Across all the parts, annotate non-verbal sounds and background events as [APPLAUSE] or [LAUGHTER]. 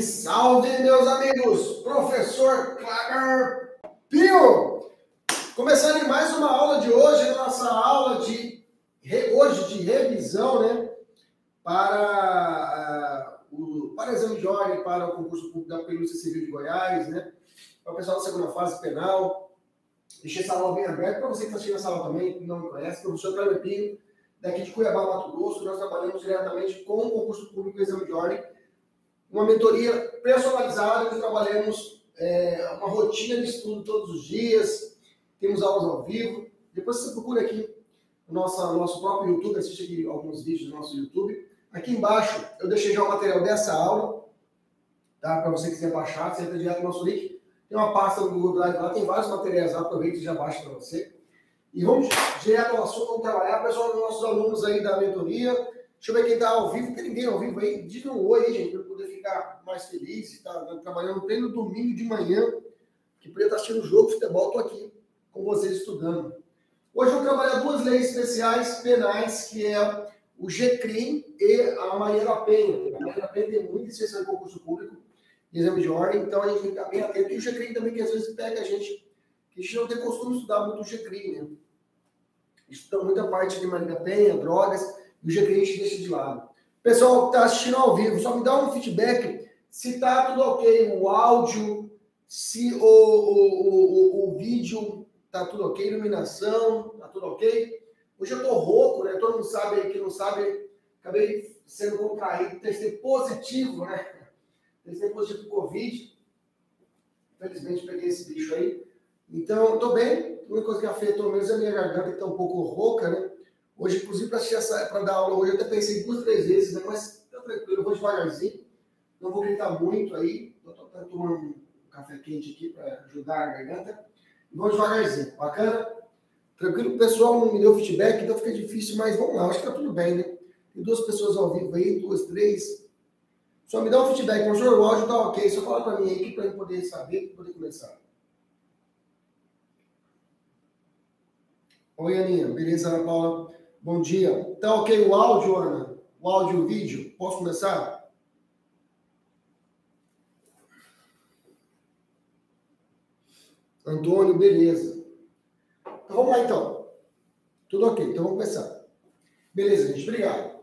Salve, salve, meus amigos! Professor Kleber Pio! Começando mais uma aula de hoje, nossa aula de hoje de revisão, né? Para uh, o para exame de ordem, para o concurso público da Polícia Civil de Goiás, né? Para o pessoal da segunda fase penal. Deixei essa aula bem aberta para você que está assistindo essa aula também, que não me conhece, professor Kleber Pio, daqui de Cuiabá, Mato Grosso. Nós trabalhamos diretamente com o concurso público e exame de ordem uma mentoria personalizada, que trabalhamos é, uma rotina de estudo todos os dias, temos aulas ao vivo. Depois você procura aqui no nosso, nosso próprio YouTube, assiste aqui alguns vídeos do nosso YouTube. Aqui embaixo eu deixei já o material dessa aula, tá? Para você que quiser baixar, você entra direto no nosso link. Tem uma pasta no Google Drive lá, tem vários materiais lá, aproveita e já baixa para você. E vamos direto ao assunto, vamos trabalhar. Pessoal, os nossos alunos aí da mentoria, deixa eu ver quem está ao vivo, tem ninguém ao vivo aí, diga um oi aí, gente, para poder ficar mais feliz, está trabalhando pleno domingo de manhã, que podia estar assistindo o jogo de futebol, estou aqui com vocês estudando. Hoje eu vou trabalhar duas leis especiais penais, que é o GCRIM e a Maria Penha. A Maria da Penha tem muita licença de concurso público, de exame de ordem, então a gente tem que estar bem atento. E o GCRIM também, que às vezes pega a gente, que a gente não tem costume de estudar muito o GCRIM, né? Estuda muita parte de Maria Penha, drogas, e o GCRIM a gente deixa de lado. Pessoal que está assistindo ao vivo, só me dá um feedback se está tudo ok, o áudio, se o, o, o, o vídeo está tudo ok, iluminação, está tudo ok. Hoje eu estou rouco, né? Todo mundo sabe aí que não sabe, acabei sendo contraído, testei positivo, né? Testei positivo Covid. Infelizmente peguei esse bicho aí. Então, estou bem. A única coisa que afetou mesmo é a minha garganta, que está um pouco rouca, né? Hoje, inclusive, para dar aula hoje, eu até pensei duas, três vezes, né? mas tá tranquilo, eu vou devagarzinho. Não vou gritar muito aí. Estou tomando um café quente aqui para ajudar a garganta. Vamos devagarzinho. Bacana? Tranquilo? O pessoal não me deu feedback, então fica difícil, mas vamos lá. Acho que tá tudo bem, né? Tem duas pessoas ao vivo aí, duas, três. Só me dá um feedback. Professor, o áudio tá ok. Só fala para mim aqui para eu poder saber, para poder começar. Oi, Aninha. Beleza, Ana Paula? Bom dia. Tá ok o áudio, Ana? O áudio e o vídeo? Posso começar? Antônio, beleza. Então vamos lá então. Tudo ok, então vamos começar. Beleza, gente, obrigado.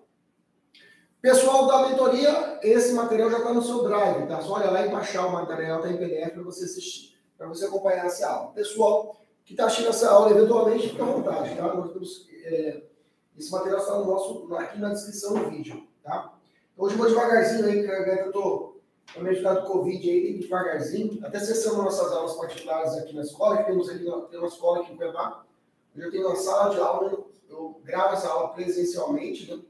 Pessoal da mentoria, esse material já está no seu drive, tá? Só olha lá e baixar o material, tá em PDF para você assistir, para você acompanhar essa aula. Pessoal que está assistindo essa aula, eventualmente, fica à vontade, tá? Nós temos, é, esse material está no nosso, aqui na descrição do vídeo, tá? Então, hoje eu vou devagarzinho aí, que eu estou também ficar do Covid aí, devagarzinho. Até cessamos nossas aulas particulares aqui na escola, que temos aqui tem uma escola aqui em Cuiabá. Eu tenho uma sala de aula, eu, gravo essa aula presencialmente, né?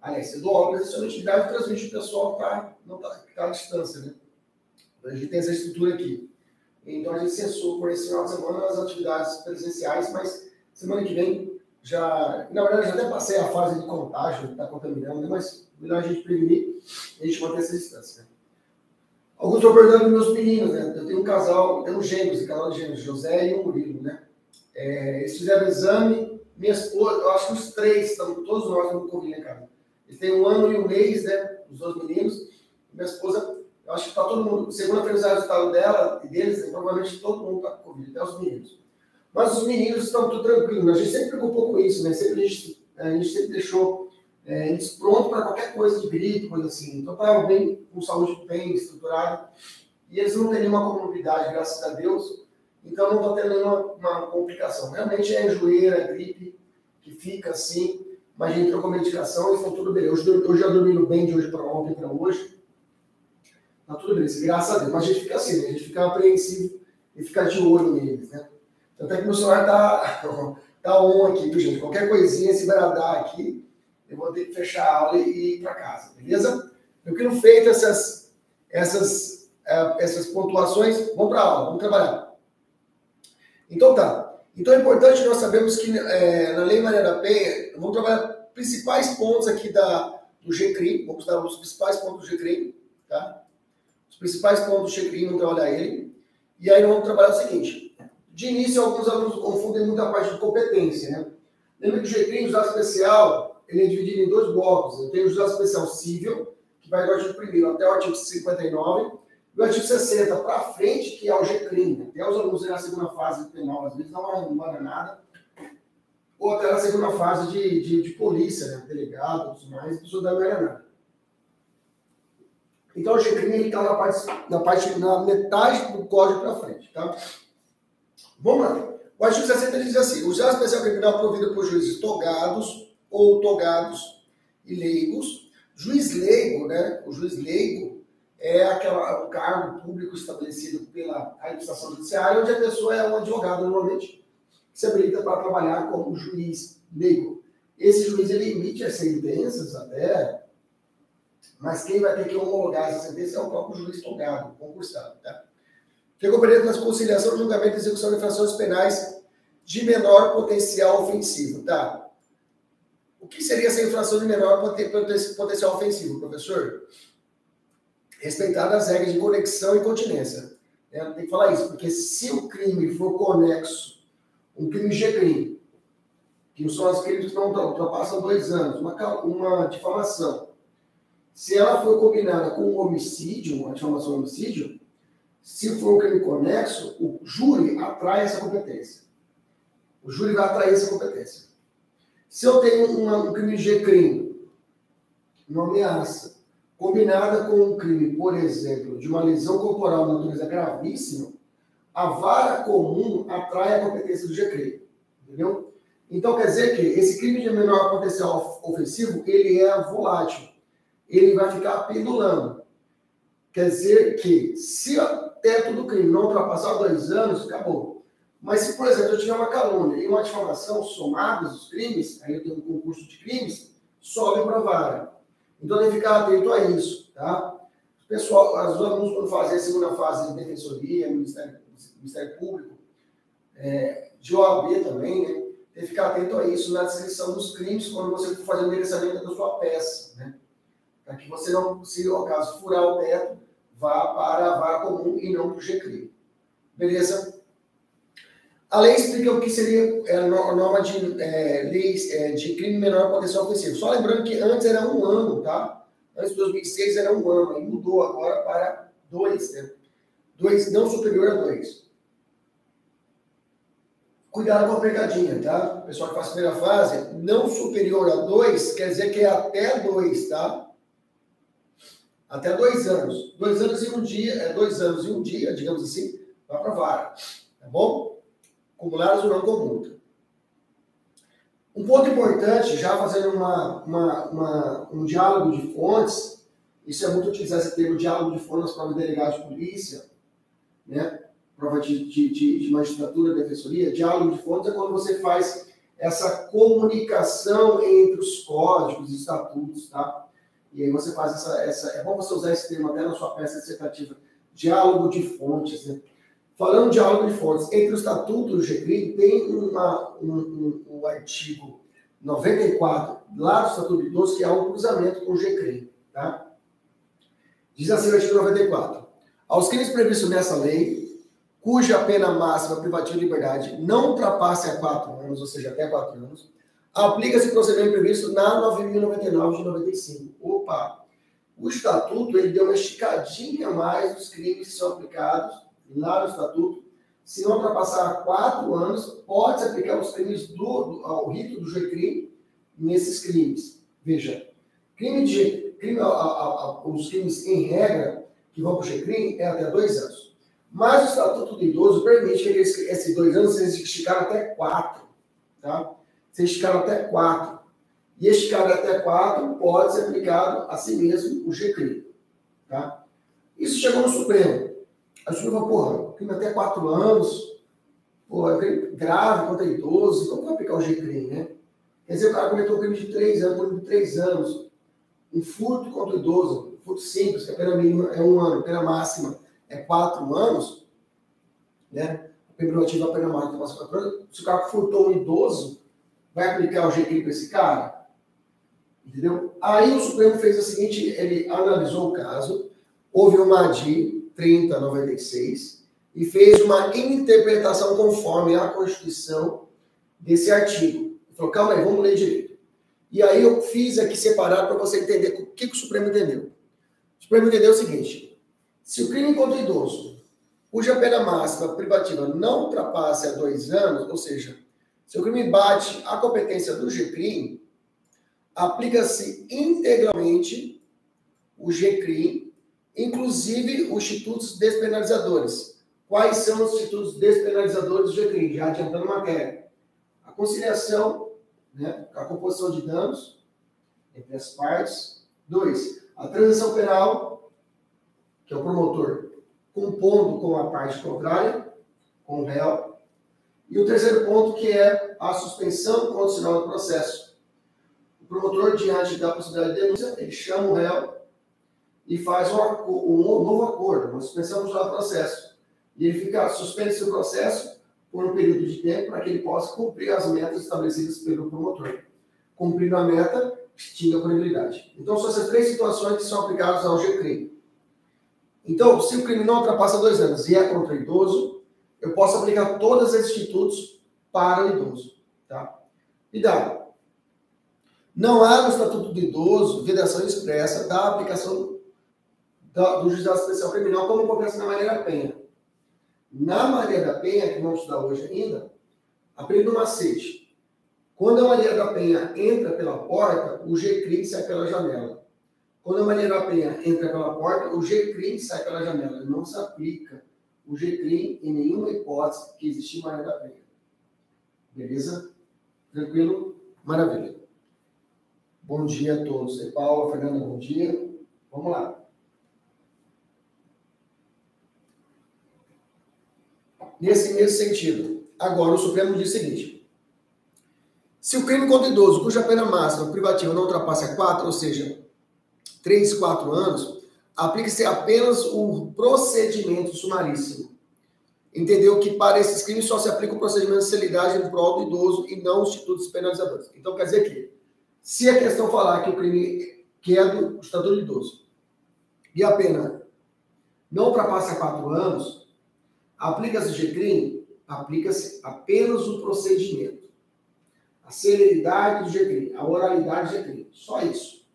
Aliás, eu dou aula presencialmente gravo e transmito o pessoal que está tá, tá à distância, né? A gente tem essa estrutura aqui. Então a gente cessou por esse final de semana as atividades presenciais, mas semana que vem já. Na verdade, já até passei a fase de contágio, está contaminando, né? mas melhor a gente prevenir e a gente manter essa distância. Né? Alguns estão perguntando meus meninos, né? Eu tenho um casal, eu tenho um gêmeos, um casal de gêmeos, José e o Murilo, né? É, eles fizeram exame, minha esposa, eu acho que os três, estão, todos nós estamos com Covid, né, cara? Eles têm um ano e um mês, né? Os dois meninos. Minha esposa, eu acho que está todo mundo, segundo a o resultado dela e deles, né, provavelmente todo mundo está com Covid, até os meninos. Mas os meninos estão tudo tranquilos, né? a gente sempre preocupou com isso, né? Sempre a gente, a gente sempre deixou é, pronto para qualquer coisa de gripe, coisa assim. Então, estavam bem, com saúde bem estruturada. E eles não têm nenhuma comorbidade, graças a Deus. Então, não está tendo nenhuma uma complicação. Realmente é enjoeira, é gripe, que fica assim. Mas a gente trocou medicação e foi tudo bem. Hoje, hoje já dormindo bem de hoje para ontem para hoje. Tá tudo bem, graças a Deus. Mas a gente fica assim, né? a gente fica apreensivo e fica de olho neles, né? Tanto é que meu celular tá, [LAUGHS] tá on aqui, viu, gente? Qualquer coisinha, se bradar aqui, eu vou ter que fechar a aula e ir para casa, beleza? Eu quero feito essas, essas, uh, essas pontuações, vamos para a aula, vamos trabalhar. Então tá. Então é importante nós sabemos que é, na Lei Maria da Penha, vamos trabalhar principais pontos aqui da, do GCRIM, vamos dar os principais pontos do GCRIM, tá? Os principais pontos do GCRIM, vamos trabalhar ele. E aí vamos trabalhar o seguinte. De início, alguns alunos confundem muito a parte de competência, né? Lembra que o GCRIM, o juzgado especial, ele é dividido em dois blocos. Eu tenho o juizado especial civil, que vai do artigo 1 até o artigo 59, e o artigo 60 para frente, que é o GCRIM. Até os alunos na segunda fase penal, às vezes não arrumam nada, ou até na segunda fase de, de, de polícia, né? delegado, tudo mais, pessoa era nada. Então o GCRIM está na parte, na parte, na metade do código para frente, tá? Vamos lá. O artigo 60 diz assim: o juizado especial criminal provido por juízes togados ou togados e leigos. Juiz leigo, né? O juiz leigo é aquela, o cargo público estabelecido pela administração judiciária, onde a pessoa é um advogado, normalmente, que se habilita para trabalhar como juiz leigo. Esse juiz ele emite as sentenças até, mas quem vai ter que homologar essa sentença é o próprio juiz togado, concursado. Tá? Competência nas conciliação, julgamento e execução de infrações penais de menor potencial ofensivo. Tá? O que seria essa infração de menor potencial ofensivo, professor? Respeitar as regras de conexão e continência. É, tem que falar isso, porque se o crime for conexo, um crime G-crime, que são as crimes que não ultrapassam dois anos, uma, uma difamação, se ela for combinada com um homicídio, uma difamação homicídio, se for um crime conexo, o júri atrai essa competência. O júri vai atrair essa competência. Se eu tenho uma, um crime de crime, uma ameaça, combinada com um crime, por exemplo, de uma lesão corporal de natureza gravíssima, a vara comum atrai a competência do GCRIM. Entendeu? Então, quer dizer que esse crime de menor potencial ofensivo, ele é volátil. Ele vai ficar pendulando. Quer dizer que, se teto do crime não ultrapassar dois anos, acabou. Mas se, por exemplo, eu tiver uma calúnia e uma difamação somados os crimes, aí eu tenho um concurso de crimes, sobe para a vara. Então tem que ficar atento a isso, tá? O pessoal, os alunos, quando fazem a segunda fase de defensoria, Ministério, Ministério Público, é, de OAB também, né? Tem que ficar atento a isso na descrição dos crimes quando você for fazer o merecimento da sua peça, né? Para que você não, se ao caso furar o teto, vá para a vara comum e não para o GCRI. Beleza? A lei explica o que seria é, a norma de é, leis é, de crime menor potencial ofensivo. Só lembrando que antes era um ano, tá? Antes de 2006 era um ano, e mudou agora para dois, né? Dois, não superior a dois. Cuidado com a pegadinha, tá? O pessoal que faz a primeira fase, não superior a dois, quer dizer que é até dois, tá? Até dois anos. Dois anos e um dia, é dois anos e um dia, digamos assim, vai para vara. Tá bom? acumuladas ou não com multa. Um ponto importante, já fazendo uma, uma, uma, um diálogo de fontes, isso é muito utilizar esse termo diálogo de fontes provas de delegado de polícia, né? prova de, de, de, de magistratura, defensoria. Diálogo de fontes é quando você faz essa comunicação entre os códigos estatutos, tá? E aí você faz essa, essa. É bom você usar esse termo até na sua peça dissertativa. Diálogo de fontes, né? Falando de diálogo de fontes, entre o Estatuto do GCRI tem uma, um, um, um, artigo 94, lá do Estatuto de Idoso, que é um cruzamento com o GCRI. Tá? Diz assim o artigo 94. Aos crimes previstos nessa lei, cuja pena máxima privativa de liberdade não ultrapasse a quatro anos, ou seja, até quatro anos, aplica-se o procedimento previsto na 9.099 de 95. Opa! O Estatuto ele deu uma esticadinha a mais dos crimes que são aplicados lá no Estatuto, se não ultrapassar quatro anos, pode-se aplicar os crimes do, do, ao rito do GCRIM nesses crimes. Veja, crime de crime, a, a, a, os crimes em regra que vão para o GCRIM é até dois anos. Mas o Estatuto do Idoso permite que esse, esses dois anos seja esticado até quatro. Tá? Seja esticado até quatro. E esticado até quatro pode ser aplicado a si mesmo o GCRIM. Tá? Isso chegou no Supremo. A Supremo falou, porra, crime até quatro anos, pô, é grave contra idoso, como vai aplicar o GCRIM, né? Quer dizer, o cara cometeu um crime de três anos, crime de três anos, um furto contra o idoso, um furto simples, que a pena mínima é um ano, a pena máxima é quatro anos, né? A pena privativa, a pena máxima é quatro anos. Se o cara furtou um idoso, vai aplicar o GCRIM para esse cara? Entendeu? Aí o Supremo fez o seguinte, ele analisou o caso, houve uma ADI 3096 e fez uma interpretação conforme a Constituição desse artigo. Ele falou, calma aí, vamos ler direito. E aí eu fiz aqui separado para você entender o que, que o Supremo entendeu. O Supremo entendeu o seguinte: se o crime contra o idoso, cuja pena máxima privativa não ultrapasse a dois anos, ou seja, se o crime bate a competência do GCRIM, aplica-se integralmente o GCRIM, inclusive os institutos despenalizadores. Quais são os institutos despenalizadores do GCRIM? Já adiantando matéria. A conciliação, né, a composição de danos entre as partes. Dois, a transação penal, que é o promotor compondo com a parte contrária, com o réu. E o terceiro ponto, que é a suspensão condicional do processo promotor, diante da possibilidade de denúncia, ele chama o réu e faz um, um novo acordo, uma suspensão do processo. E ele fica suspenso o processo por um período de tempo para que ele possa cumprir as metas estabelecidas pelo promotor. Cumprindo a meta, extingue a punibilidade. Então, são essas três situações que são aplicadas ao GCRIM. Então, se o crime não ultrapassa dois anos e é contra o idoso, eu posso aplicar todos os institutos para o idoso. Tá? Dá. Não há no Estatuto do Idoso vedação expressa da aplicação do juizado especial criminal, como acontece na Maria da Penha. Na Maria da Penha, que vamos estudar hoje ainda, aprenda um macete. Quando a Maria da Penha entra pela porta, o GCRIM sai pela janela. Quando a Maria da Penha entra pela porta, o GCRIM sai pela janela. Não se aplica o GCRIM em nenhuma hipótese que existe em Maria da Penha. Beleza? Tranquilo? Maravilha. Bom dia a todos. E Paula, Fernanda, bom dia. Vamos lá. Nesse mesmo sentido, agora o Supremo diz o seguinte: se o crime contra idoso, cuja pena máxima privativa não ultrapassa 4, ou seja, 3, 4 anos, aplica-se apenas o procedimento sumaríssimo. Entendeu que para esses crimes só se aplica o procedimento de celeridade em prol do idoso e não os institutos penalizadores. Então quer dizer que se a questão falar que o crime que é do estatuto de idoso e a pena não ultrapassa quatro anos, aplica-se o GCRIM? Aplica-se apenas o procedimento. A celeridade do GCRIM, a oralidade do GCRIM. Só isso.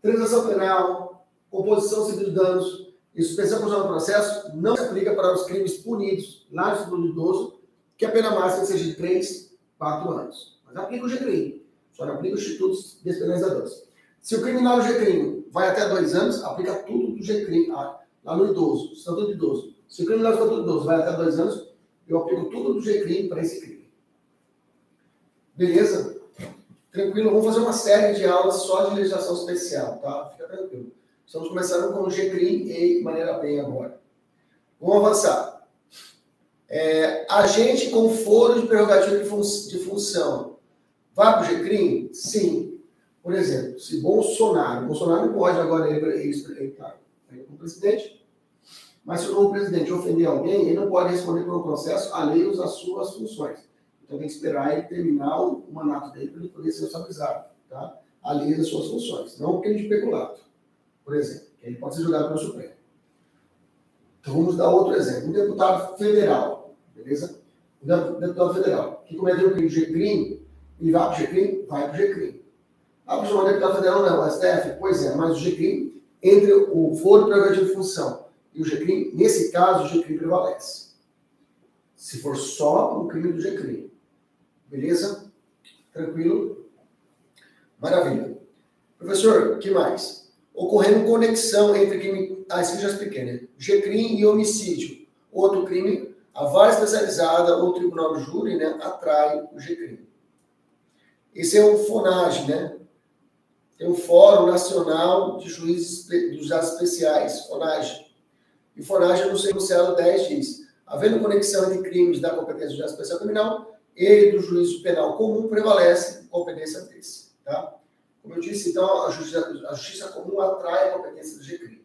Transação penal, composição civil de danos e suspensão condicional do processo não se aplica para os crimes punidos lá Estatuto do Idoso, que a pena máxima seja de 3, 4 anos. Mas aplica o GCRIM. Só não aplica os institutos despenalizadores. Se o criminal G-crime vai até dois anos, aplica tudo do G-crime, ah, lá no idoso, estatuto do idoso. Se o criminal do estatuto do idoso vai até dois anos, eu aplico tudo do G-crime para esse crime. Beleza? Tranquilo, vamos fazer uma série de aulas só de legislação especial, tá? Fica tranquilo. Estamos começando com o G-crime e maneira bem agora. Vamos avançar. É, agente com foro de prerrogativa de, fun de função Vai para o GCRIM? Sim. Por exemplo, se Bolsonaro, Bolsonaro não pode agora ele, ele, ele, tá, ele como presidente, mas se o novo presidente ofender alguém, ele não pode responder um processo alheio às suas funções. Então tem que esperar ele terminar o, mandato dele para ele poder ser responsabilizado, tá? alheio às suas funções. Não o crime de peculato, por exemplo, ele pode ser julgado pelo Supremo. Então vamos dar outro exemplo. Um deputado federal, beleza? Um deputado federal que cometeu o crime de crime e vai para o GCRIM? Vai para o GCRIM. Ah, professor, o deputado federal não, o STF? Pois é, mas o GCRIM, entre o foro prerrogativo de função e o GCRIM, nesse caso, o GCRIM prevalece. Se for só um crime do GCRIM. Beleza? Tranquilo? Maravilha. Professor, que mais? Ocorrendo conexão entre crime. Ah, isso já expliquei, né? G-crime e homicídio. Outro crime, a vara especializada ou tribunal de júri, né, atrai o G-crime. Esse é o FONAGE, né? Tem o Fórum Nacional de Juízes dos Juizados Especiais, FONAGE. E FONAGE, no seu enunciado 10, diz: havendo conexão entre crimes da competência do juiz especial criminal e do juízo penal comum, prevalece competência desse. Tá? Como eu disse, então, a justiça, a justiça comum atrai a competência do GCRIM.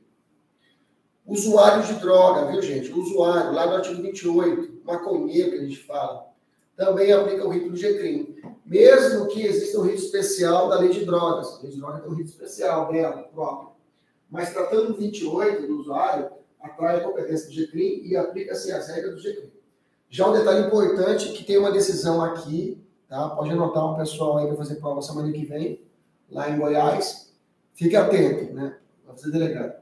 Usuário de droga, viu, gente? O usuário, lá no artigo 28, maconheiro que a gente fala, também aplica o rito do GCRIM. Mesmo que exista um rito especial da lei de drogas. A lei de drogas tem um rito especial dela, próprio. Mas tratando do 28 do usuário, atrai a competência do GCRIM e aplica-se as regras do GCRIM. Já um detalhe importante, que tem uma decisão aqui, tá? Pode anotar um pessoal aí para fazer prova semana que vem lá em Goiás, fique atento, né? Vai fazer delegado.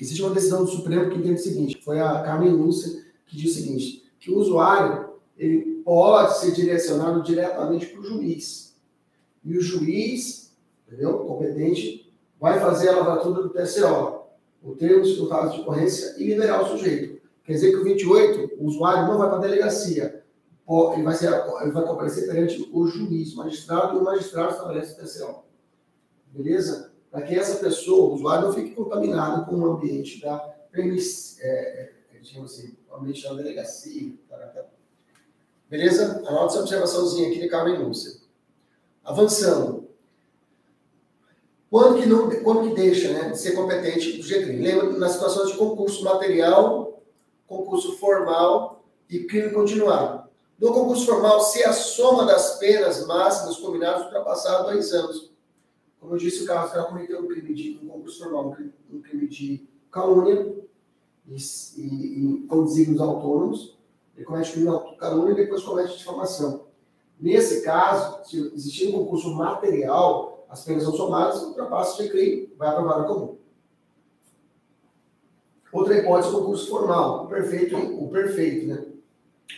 Existe uma decisão do Supremo que entende o seguinte, foi a Carmen Lúcia que diz o seguinte, que o usuário ele pode ser direcionado diretamente para o juiz. E o juiz, entendeu? competente, vai fazer a lavratura do TCO, o termo de caso de ocorrência, e liberar o sujeito. Quer dizer que o 28, o usuário não vai para a delegacia, ele vai, ser, ele vai comparecer perante o juiz, o magistrado, e o magistrado estabelece o TCO. Beleza? Para que essa pessoa, o usuário, não fique contaminado com o ambiente da é, é, assim, o ambiente da delegacia. Beleza? Anota essa observaçãozinha aqui de Carmen Lúcia. Avançando. Quando que, não, quando que deixa né, de ser competente do GCRIM? Lembra nas situações de concurso material, concurso formal e crime continuado. No concurso formal, se a soma das penas máximas combinadas ultrapassar dois anos. Como eu disse, o caso está cometendo um crime de um concurso formal, um crime, de calúnia e, e, e com desígnios autônomos. Ele comete crime de calúnia e depois comete difamação. Nesse caso, se existir um concurso material, as penas são somadas, ultrapassa o crime, vai para a comum. Outra hipótese, concurso formal, o perfeito, o perfeito, né?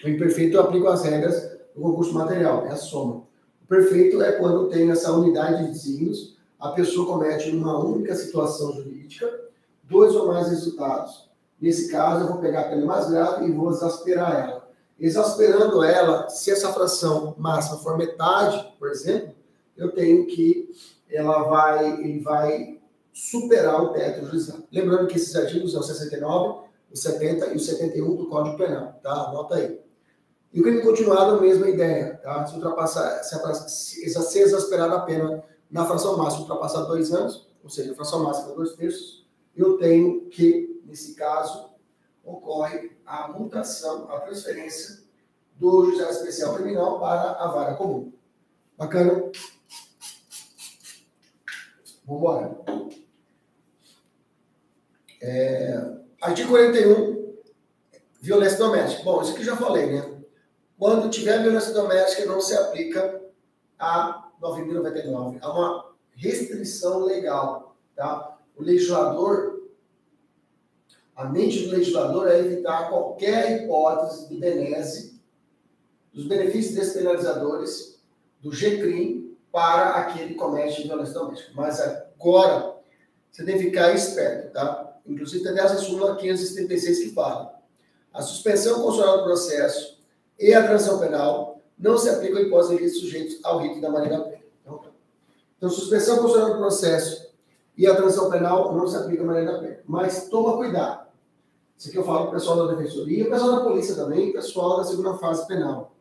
O imperfeito eu aplico as regras do concurso material, é a soma. O perfeito é quando tem essa unidade de desígnios, a pessoa comete uma única situação jurídica, dois ou mais resultados. Nesse caso, eu vou pegar a mais grave e vou exasperar ela. Exasperando ela, se essa fração máxima for metade, por exemplo, eu tenho que ela vai, ele vai superar o teto juizado. Lembrando que esses artigos são o 69, o 70 e o 71 do Código Penal, tá? Anota aí. E o crime continuado, a mesma ideia, tá? Se ultrapassar, se, se exasperar a pena na fração máxima, ultrapassar dois anos, ou seja, a fração máxima dois terços, eu tenho que, nesse caso, ocorre a mutação, a transferência do juizado especial criminal para a vara comum. Bacana? Vamos embora. É, artigo 41, violência doméstica. Bom, isso aqui já falei, né? Quando tiver violência doméstica, não se aplica a 9.099. Há uma restrição legal, tá? O legislador, a mente do legislador é evitar qualquer hipótese de benese dos benefícios despenalizadores do GCRIM para aquele que comete violência doméstica. Mas agora, você tem que ficar esperto, tá? Inclusive, tem essa súmula 576 que fala. A suspensão constitucional do processo e a transação penal não se aplicam em de sujeitos ao rito da maneira pena. Então, então, suspensão constitucional do processo e a transação penal não se aplicam à maneira pena. Mas toma cuidado. Isso aqui eu falo para o pessoal da defensoria, o pessoal da polícia também, o pessoal da segunda fase penal.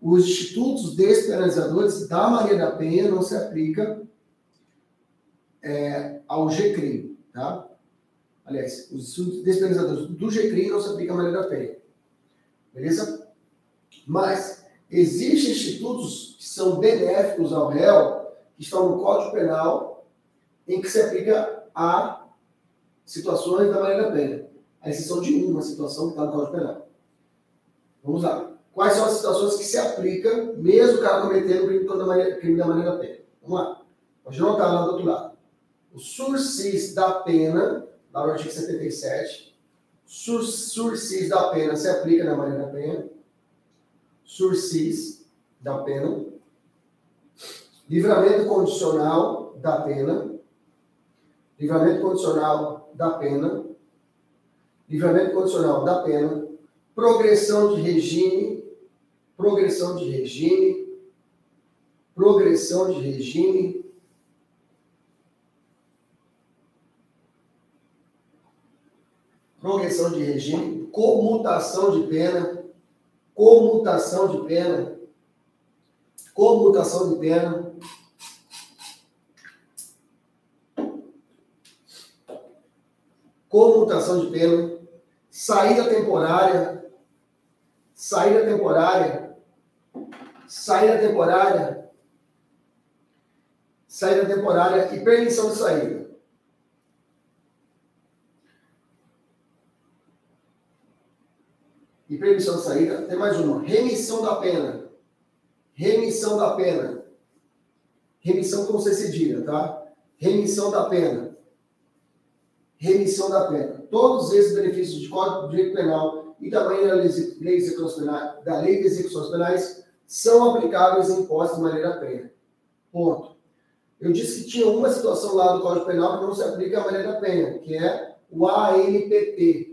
Os institutos despenalizadores da Maria da Penha não se aplicam é, ao GCRIM, tá? Aliás, os institutos despenalizadores do GCRIM não se aplicam à Maria da Penha. Beleza? Mas existem institutos que são benéficos ao réu, que estão no Código Penal, em que se aplica a situações da Maria da. A exceção de uma situação que está no Código Penal. Vamos lá. Quais são as situações que se aplicam, mesmo o cara cometendo o crime da Maria, da Penha? Vamos lá. Pode notar lá do outro lado. O sursis da pena, lá no artigo 77, Sur, sursis da pena se aplica na Maria da Penha. Sursis da pena. livramento condicional da pena, livramento condicional da pena, livramento condicional da pena, progressão de regime, progressão de regime, progressão de regime, progressão de regime, comutação de pena, comutação de pena, comutação de pena, comutação de pena, saída temporária, saída temporária, saída temporária, saída temporária e permissão de saída. E permissão de saída, tem mais uma, remissão da pena. Remissão da pena. Remissão com C cedilha, tá? Remissão da pena remissão da pena. Todos esses benefícios de Código de Direito Penal e também da lei, lei penais, da lei de execuções penais são aplicáveis em posse de maneira plena. Ponto. Eu disse que tinha uma situação lá do Código Penal que não se aplica a maneira plena, que é o ANPP,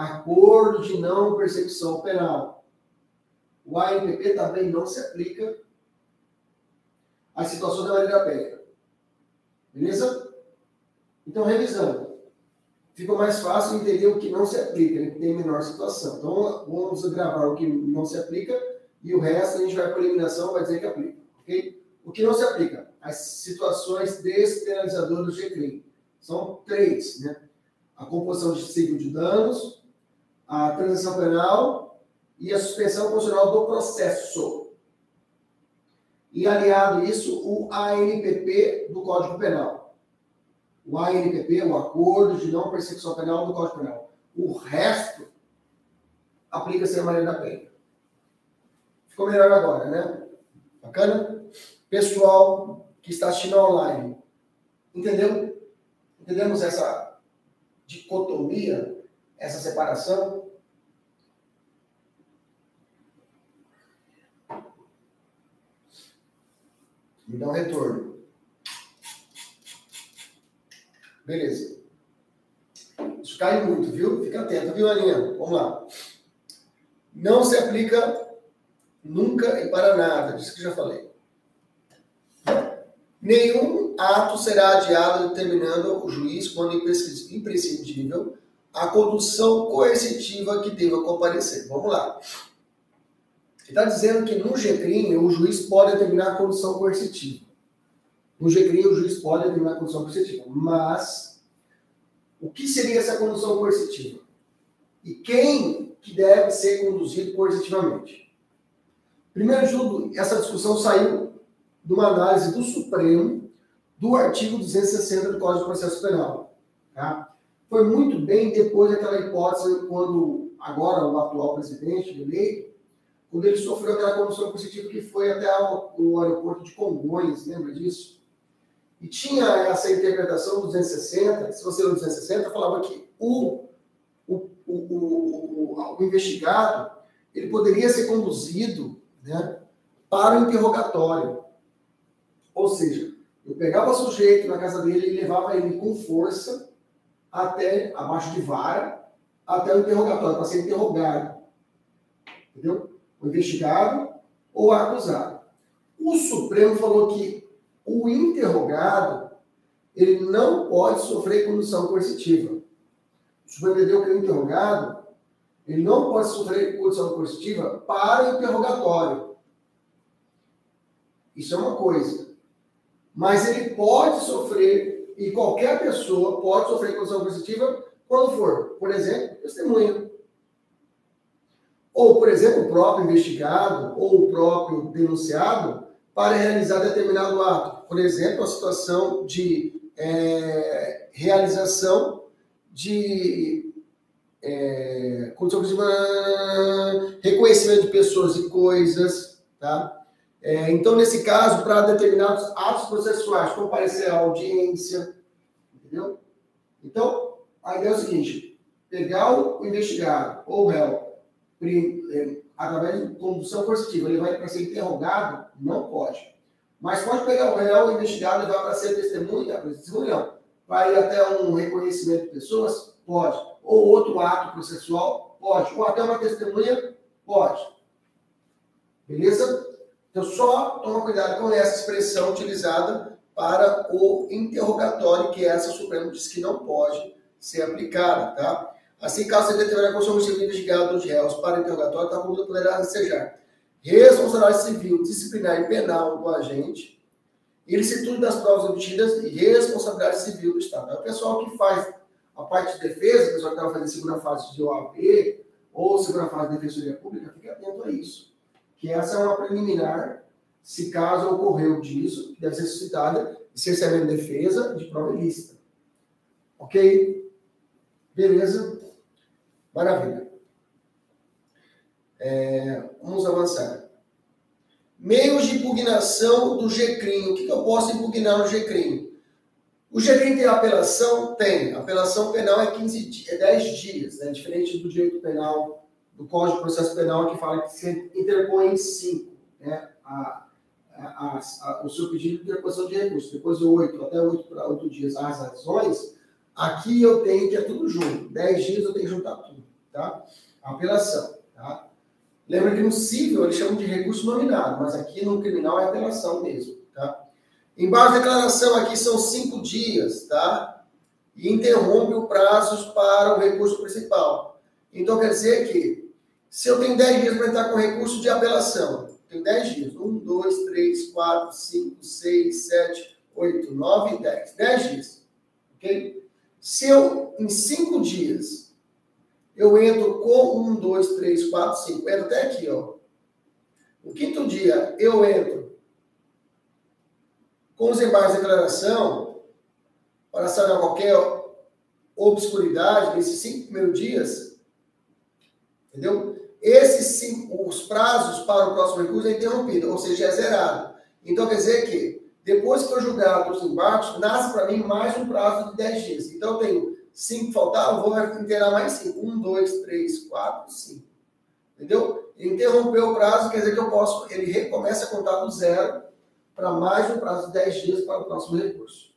Acordo de Não Persecução Penal. O ANPP também não se aplica à situação da maneira plena. Beleza? Então, revisando fica mais fácil entender o que não se aplica, né, que tem menor situação. Então, vamos gravar o que não se aplica e o resto a gente vai para eliminação, vai dizer que aplica. ok? O que não se aplica? As situações despenalizadoras de crime. São três, né? A composição de ciclo de danos, a transação penal e a suspensão constitucional do processo. E aliado isso, o ANPP do Código Penal o ANPP, o Acordo de Não Persecução Penal do Código Penal. O resto aplica-se a maneira da pena. Ficou melhor agora, né? Bacana? Pessoal que está assistindo online, entendeu? Entendemos essa dicotomia, essa separação? Me dá um retorno. Beleza. Isso cai muito, viu? Fica atento, viu, Aninha? Vamos lá. Não se aplica nunca e para nada, disso que já falei. Nenhum ato será adiado determinando o juiz, quando imprescindível, a condução coercitiva que deva comparecer. Vamos lá. Está dizendo que no GCRIM o juiz pode determinar a condução coercitiva. No GCRI, o juiz pode determinar a condição coercitiva. Mas, o que seria essa condução coercitiva? E quem que deve ser conduzido coercitivamente? Primeiro de tudo, essa discussão saiu de uma análise do Supremo do artigo 260 do Código de Processo Penal. Tá? Foi muito bem depois daquela hipótese, quando agora o atual presidente eleito, quando ele sofreu aquela condução coercitiva que foi até o aeroporto de Congonhas, lembra disso? E tinha essa interpretação do 260, se você o 260, falava que o, o, o, o, o investigado ele poderia ser conduzido né, para o interrogatório. Ou seja, eu pegava o sujeito na casa dele e levava ele com força até, abaixo de vara, até o interrogatório, para ser interrogado. Entendeu? O investigado ou acusado. O Supremo falou que o interrogado ele não pode sofrer condução coercitiva. O Supremo entendeu que o interrogado ele não pode sofrer condução coercitiva para o interrogatório. Isso é uma coisa. Mas ele pode sofrer, e qualquer pessoa pode sofrer condução coercitiva quando for, por exemplo, testemunha. Ou, por exemplo, o próprio investigado ou o próprio denunciado para realizar determinado ato. Por exemplo, a situação de é, realização de é, reconhecimento de pessoas e coisas, tá? É, então, nesse caso, para determinados atos processuais, comparecer à audiência, entendeu? Então, a ideia é o seguinte: pegar o investigado ou o réu, é, através de condução coercitiva, ele vai para ser interrogado, não pode. Mas pode pegar o réu investigado e levar para ser testemunha, testemunha vai até um reconhecimento de pessoas? Pode. Ou outro ato processual? Pode. Ou até uma testemunha? Pode. Beleza? Então, só toma cuidado com essa expressão utilizada para o interrogatório, que essa o Supremo diz que não pode ser aplicada, tá? Assim, caso você determinar com o civil investigado dos réus para interrogatório, a conduta poderá ensejar responsabilidade civil, disciplinar e penal do agente, ilicitude das provas obtidas e responsabilidade civil do Estado. É o pessoal que faz a parte de defesa, o pessoal que estava fazendo segunda fase de OAB ou segunda fase de defensoria pública, fique atento a isso. Que essa é uma preliminar, se caso ocorreu disso, deve ser suscitada de cerceamento de defesa de prova ilícita. Ok? Beleza? Maravilha. É, vamos avançar. Meios de impugnação do GCRIM. O que, que eu posso impugnar no GCRIM? O GCRIM tem apelação? Tem. Apelação penal é, 15, é 10 dias, né? diferente do direito penal, do Código de Processo Penal, que fala que se interpõe em 5. Né? A, a, a, o seu pedido de interposição de recurso. Depois de 8 até 8 para 8 dias as razões, aqui eu tenho que é tudo junto. 10 dias eu tenho que juntar tudo. Tá? Apelação. Tá? Lembra que no civil eles chamam de recurso nominado, mas aqui no criminal é apelação mesmo, tá? Embaixo da declaração aqui são cinco dias, tá? E interrompe o prazo para o recurso principal. Então quer dizer que se eu tenho 10 dias para entrar com recurso de apelação, tenho 10 dias. 1, 2, 3, 4, 5, 6, 7, 8, 9, 10. 10 dias. Ok? Se eu, em 5 dias, eu entro com um, dois, três, quatro, cinco, entro até aqui, ó. No quinto dia, eu entro com os embargos de declaração para sanar qualquer obscuridade nesses cinco primeiros dias, entendeu? Esses cinco, os prazos para o próximo recurso é interrompido, ou seja, é zerado. Então, quer dizer que, depois que for julgado os embargos, nasce para mim mais um prazo de 10 dias. Então, eu tenho cinco faltavam, vou inteirar mais cinco. Um, dois, três, quatro, cinco. Entendeu? Interrompeu o prazo, quer dizer que eu posso, ele recomeça a contar do zero para mais um prazo de 10 dias para o próximo recurso.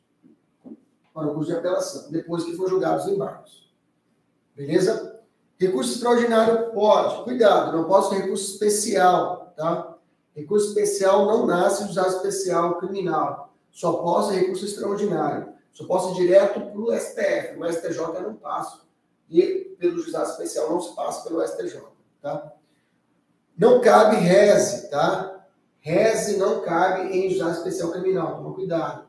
Para o curso de apelação, depois que for julgado os embargos. Beleza? Recurso extraordinário pode, cuidado, não posso ter recurso especial, tá? Recurso especial não nasce usado especial criminal. Só posso recurso extraordinário. Só posso ir direto para o STF, o STJ eu não passo. E pelo juizado especial não se passa pelo STJ, tá? Não cabe reze, tá? Reze não cabe em juizado especial criminal, toma cuidado.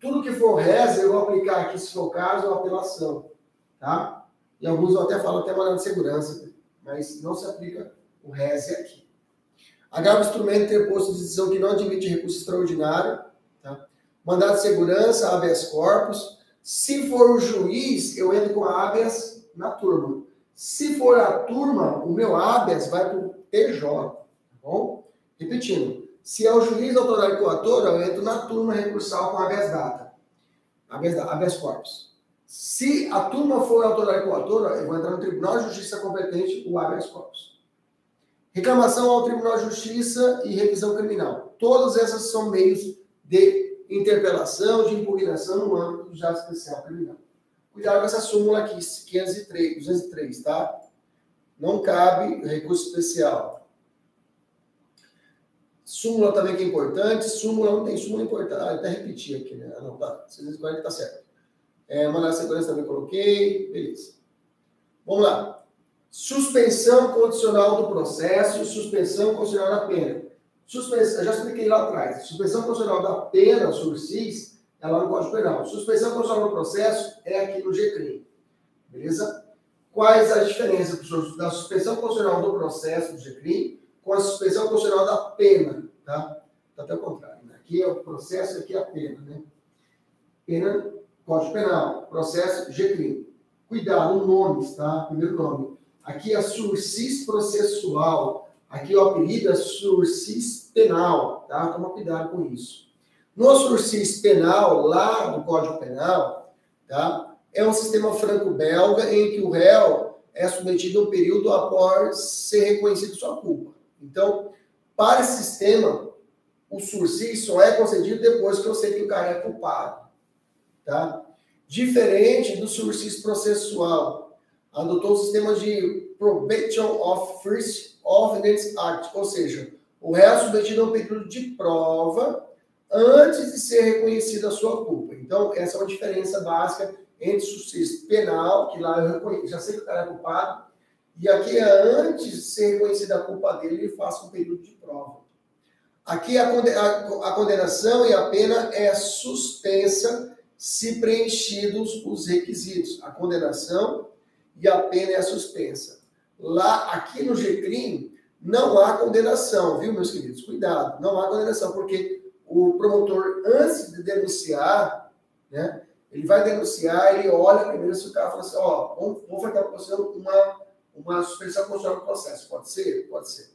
Tudo que for reze, eu vou aplicar aqui, se for caso, a apelação, tá? E alguns até falam até maneira de segurança, mas não se aplica o reze aqui. Agrava o instrumento ter posto de decisão que não admite recurso extraordinário, Mandado de segurança, habeas corpus. Se for o juiz, eu entro com habeas na turma. Se for a turma, o meu habeas vai para o TJ. Tá bom? Repetindo. Se é o juiz, autoridade coatora, eu entro na turma recursal com habeas data. Habeas, habeas corpus. Se a turma for autoridade coatora, eu vou entrar no Tribunal de Justiça competente, o habeas corpus. Reclamação ao Tribunal de Justiça e revisão criminal. Todas essas são meios de interpelação de impugnação no âmbito do jato especial criminal. Cuidado com essa súmula aqui, 503, 203, tá? Não cabe recurso especial. Súmula também que é importante. Súmula não tem súmula importante. Ah, até repetir aqui, né? Não, tá. 640 tá certo. É, mandar segurança também coloquei. Beleza. Vamos lá. Suspensão condicional do processo suspensão condicional da pena. Suspensão, eu já expliquei lá atrás. Suspensão constitucional da pena sobre SIS é lá no Código Penal. Suspensão constitucional do processo é aqui no GCRIM. Beleza? Quais as diferenças, professor, da suspensão constitucional do processo do GCRIM com a suspensão constitucional da pena? Tá? Tá até o contrário. Né? Aqui é o processo, aqui é a pena. Né? Pena, Código Penal. Processo, GCRIM. Cuidado, nomes, tá? Primeiro nome. Aqui é sursis processual Aqui o apelido é sursis penal, tá? Toma cuidado com isso. No sursis penal, lá no Código Penal, tá? É um sistema franco-belga em que o réu é submetido a um período após ser reconhecido sua culpa. Então, para esse sistema, o sursi só é concedido depois que eu sei que o cara é culpado. Tá? Diferente do sursis processual, adotou o sistema de Probation of First Evidence Act, ou seja, o réu submetido a um período de prova antes de ser reconhecida a sua culpa. Então, essa é uma diferença básica entre sucesso penal, que lá eu já sei que o cara é culpado, e aqui é antes de ser reconhecida a culpa dele, ele faça um período de prova. Aqui a condenação e a pena é suspensa se preenchidos os requisitos. A condenação e a pena é suspensa. Lá, aqui no GCRIM, não há condenação, viu, meus queridos? Cuidado, não há condenação, porque o promotor, antes de denunciar, né, ele vai denunciar, ele olha primeiro se o cara fala assim, ó, vamos, vamos fazer para você uma, uma suspensão constitucional do processo. Pode ser? Pode ser.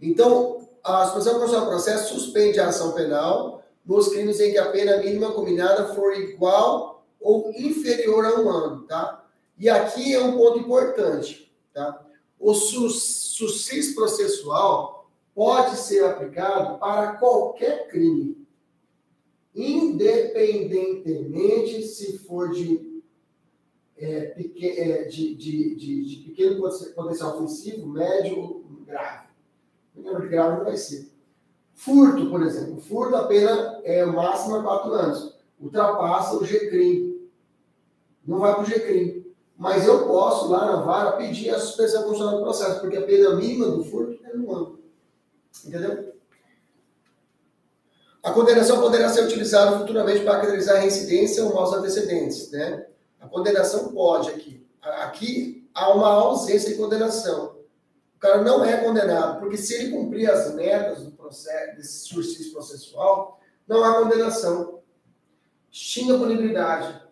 Então, a suspensão constitucional do processo suspende a ação penal nos crimes em que a pena mínima combinada for igual ou inferior a um ano, tá? E aqui é um ponto importante, tá? O suscis processual pode ser aplicado para qualquer crime, independentemente se for de, é, é, de, de, de, de, pequeno potencial ofensivo, médio ou grave. Grave não vai ser. Furto, por exemplo. Furto, a pena é máxima 4 anos. Ultrapassa o G-crime. Não vai para o G-crime. Mas eu posso, lá na vara, pedir a suspensão constitucional do processo, porque a pena mínima do furto é um ano. Entendeu? A condenação poderá ser utilizada futuramente para caracterizar a reincidência ou maus antecedentes. Né? A condenação pode aqui. Aqui há uma ausência de condenação. Cara não é condenado, porque se ele cumprir as metas do processo, desse exercício processual, não há condenação. Xinga punibilidade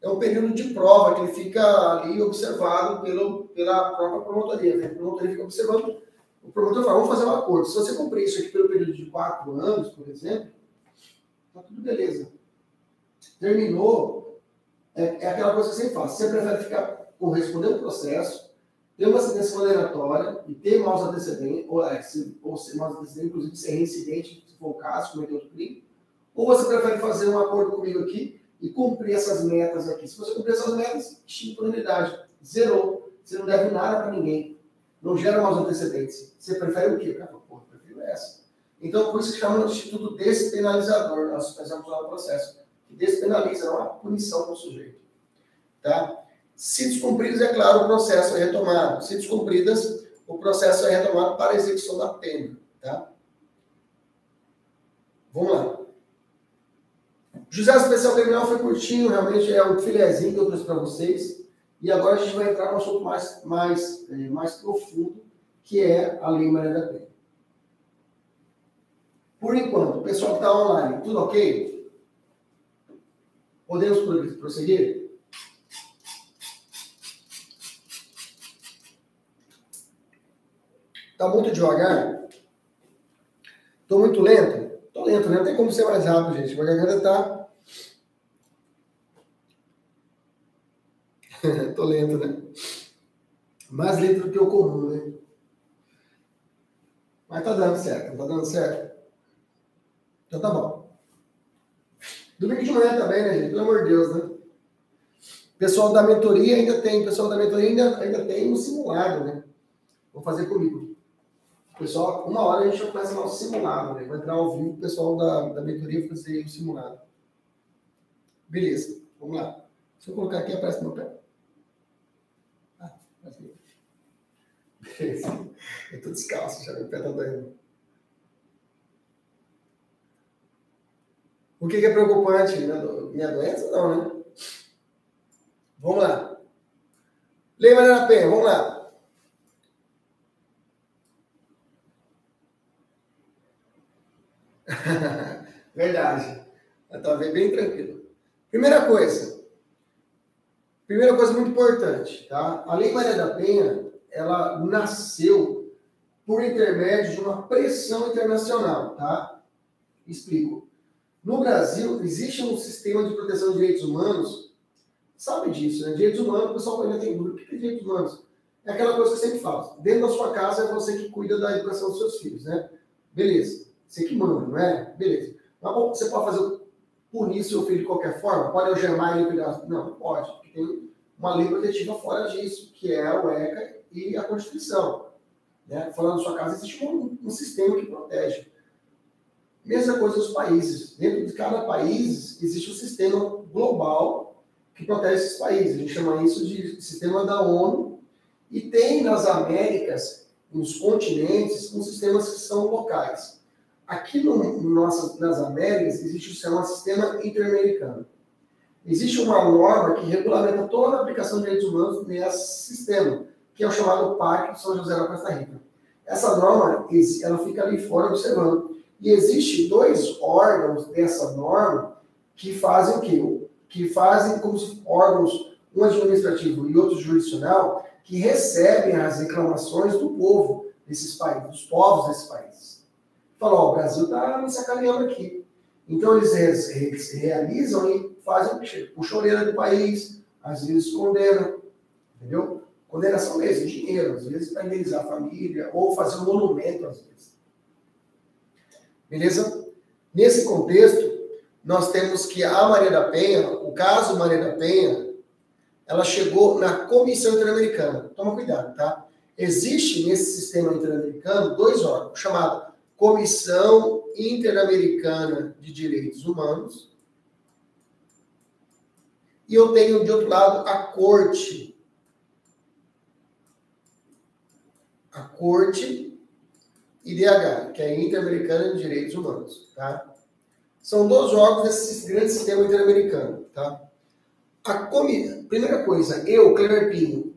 é um período de prova que ele fica ali observado pelo, pela própria promotoria. Né? A promotoria fica observando. O promotor fala, vamos fazer um acordo. Se você cumprir isso aqui pelo período de quatro anos, por exemplo, tá tudo beleza. Terminou, é, é aquela coisa que você faz. Você prefere ficar correspondendo ao processo, ter uma sentença condenatória e ter maus antecedentes, ou, é, se, ou ser maus antecedentes, inclusive ser reincidente, se for o caso, cometer outro crime, ou você prefere fazer um acordo comigo aqui e cumprir essas metas aqui. Se você cumprir essas metas, extingue. Zerou. Você não deve nada para ninguém. Não gera mais antecedentes. Você prefere o quê? Cara, pô, prefiro essa. Então, por isso que chama de instituto despenalizador, nós fazemos o processo, que despenaliza, não há punição para o sujeito. Tá? Se descumpridas, é claro, o processo é retomado. Se descumpridas, o processo é retomado para a execução da pena. Tá? Vamos lá. José Especial Criminal foi curtinho, realmente é o filézinho que eu trouxe para vocês. E agora a gente vai entrar no assunto mais, mais, é, mais profundo, que é a Lei Maria da Penha. Por enquanto, pessoal que está online, tudo ok? Podemos prosseguir? Está muito devagar? Estou muito lento? Estou lento, né? Não tem como ser mais rápido, gente. A garganta está [LAUGHS] Tô lento, né? Mais lento do que o comum, né? Mas tá dando certo, tá dando certo. Então tá bom. Domingo de manhã também, né, gente? Pelo amor de Deus, né? Pessoal da mentoria ainda tem, pessoal da mentoria ainda, ainda tem um simulado, né? Vou fazer comigo. Pessoal, uma hora a gente vai começar nosso simulado, né? Vai entrar ao vivo o pessoal da, da mentoria fazer o simulado. Beleza, vamos lá. Se eu colocar aqui, aparece meu pé. Eu tô descalço, já meu pé tá doendo. O que, que é preocupante? Minha, minha doença? Não, né? Vamos lá. Lei Maria da Penha, vamos lá. Verdade. Tá bem tranquilo. Primeira coisa, Primeira coisa muito importante, tá? A Lei Maria da Penha, ela nasceu por intermédio de uma pressão internacional, tá? Explico. No Brasil, existe um sistema de proteção de direitos humanos, sabe disso, né? Direitos humanos, o pessoal ainda tem dúvida, o que é direitos humanos? É aquela coisa que eu sempre falo, dentro da sua casa é você que cuida da educação dos seus filhos, né? Beleza. Você que manda, não é? Beleza. Mas bom, você pode fazer punir seu filho de qualquer forma? Pode algemar ele? Não, não pode. Porque tem uma lei protetiva fora disso, que é o ECA e a Constituição. Né? Da sua casa existe um, um sistema que protege. Mesma coisa nos países. Dentro de cada país existe um sistema global que protege esses países. A gente chama isso de sistema da ONU. E tem nas Américas, nos continentes, uns sistemas que são locais. Aqui no, no nas Américas existe o sistema interamericano. Existe uma norma que regulamenta toda a aplicação de direitos humanos nesse sistema, que é o chamado Pacto de São José da Costa Rica. Essa norma, ela fica ali fora observando. E existe dois órgãos dessa norma que fazem o quê? Que fazem como órgãos, um administrativo e outro jurisdicional, que recebem as reclamações do povo desses países, dos povos desses países. Falou, o Brasil está me sacaneando aqui. Então eles realizam e fazem, puxam a orelha do país, às vezes condenam, entendeu? Condenação mesmo, dinheiro, às vezes para indenizar a família, ou fazer um monumento, às vezes. Beleza? Nesse contexto, nós temos que a Maria da Penha, o caso Maria da Penha, ela chegou na Comissão Interamericana. Toma cuidado, tá? Existe nesse sistema interamericano dois órgãos, chamado Comissão Interamericana de Direitos Humanos, e eu tenho de outro lado a Corte. A Corte IDH, que é a Interamericana de Direitos Humanos, tá? São dois órgãos desse grande sistema interamericano, tá? A comi... Primeira coisa, eu, Cleber Pinho,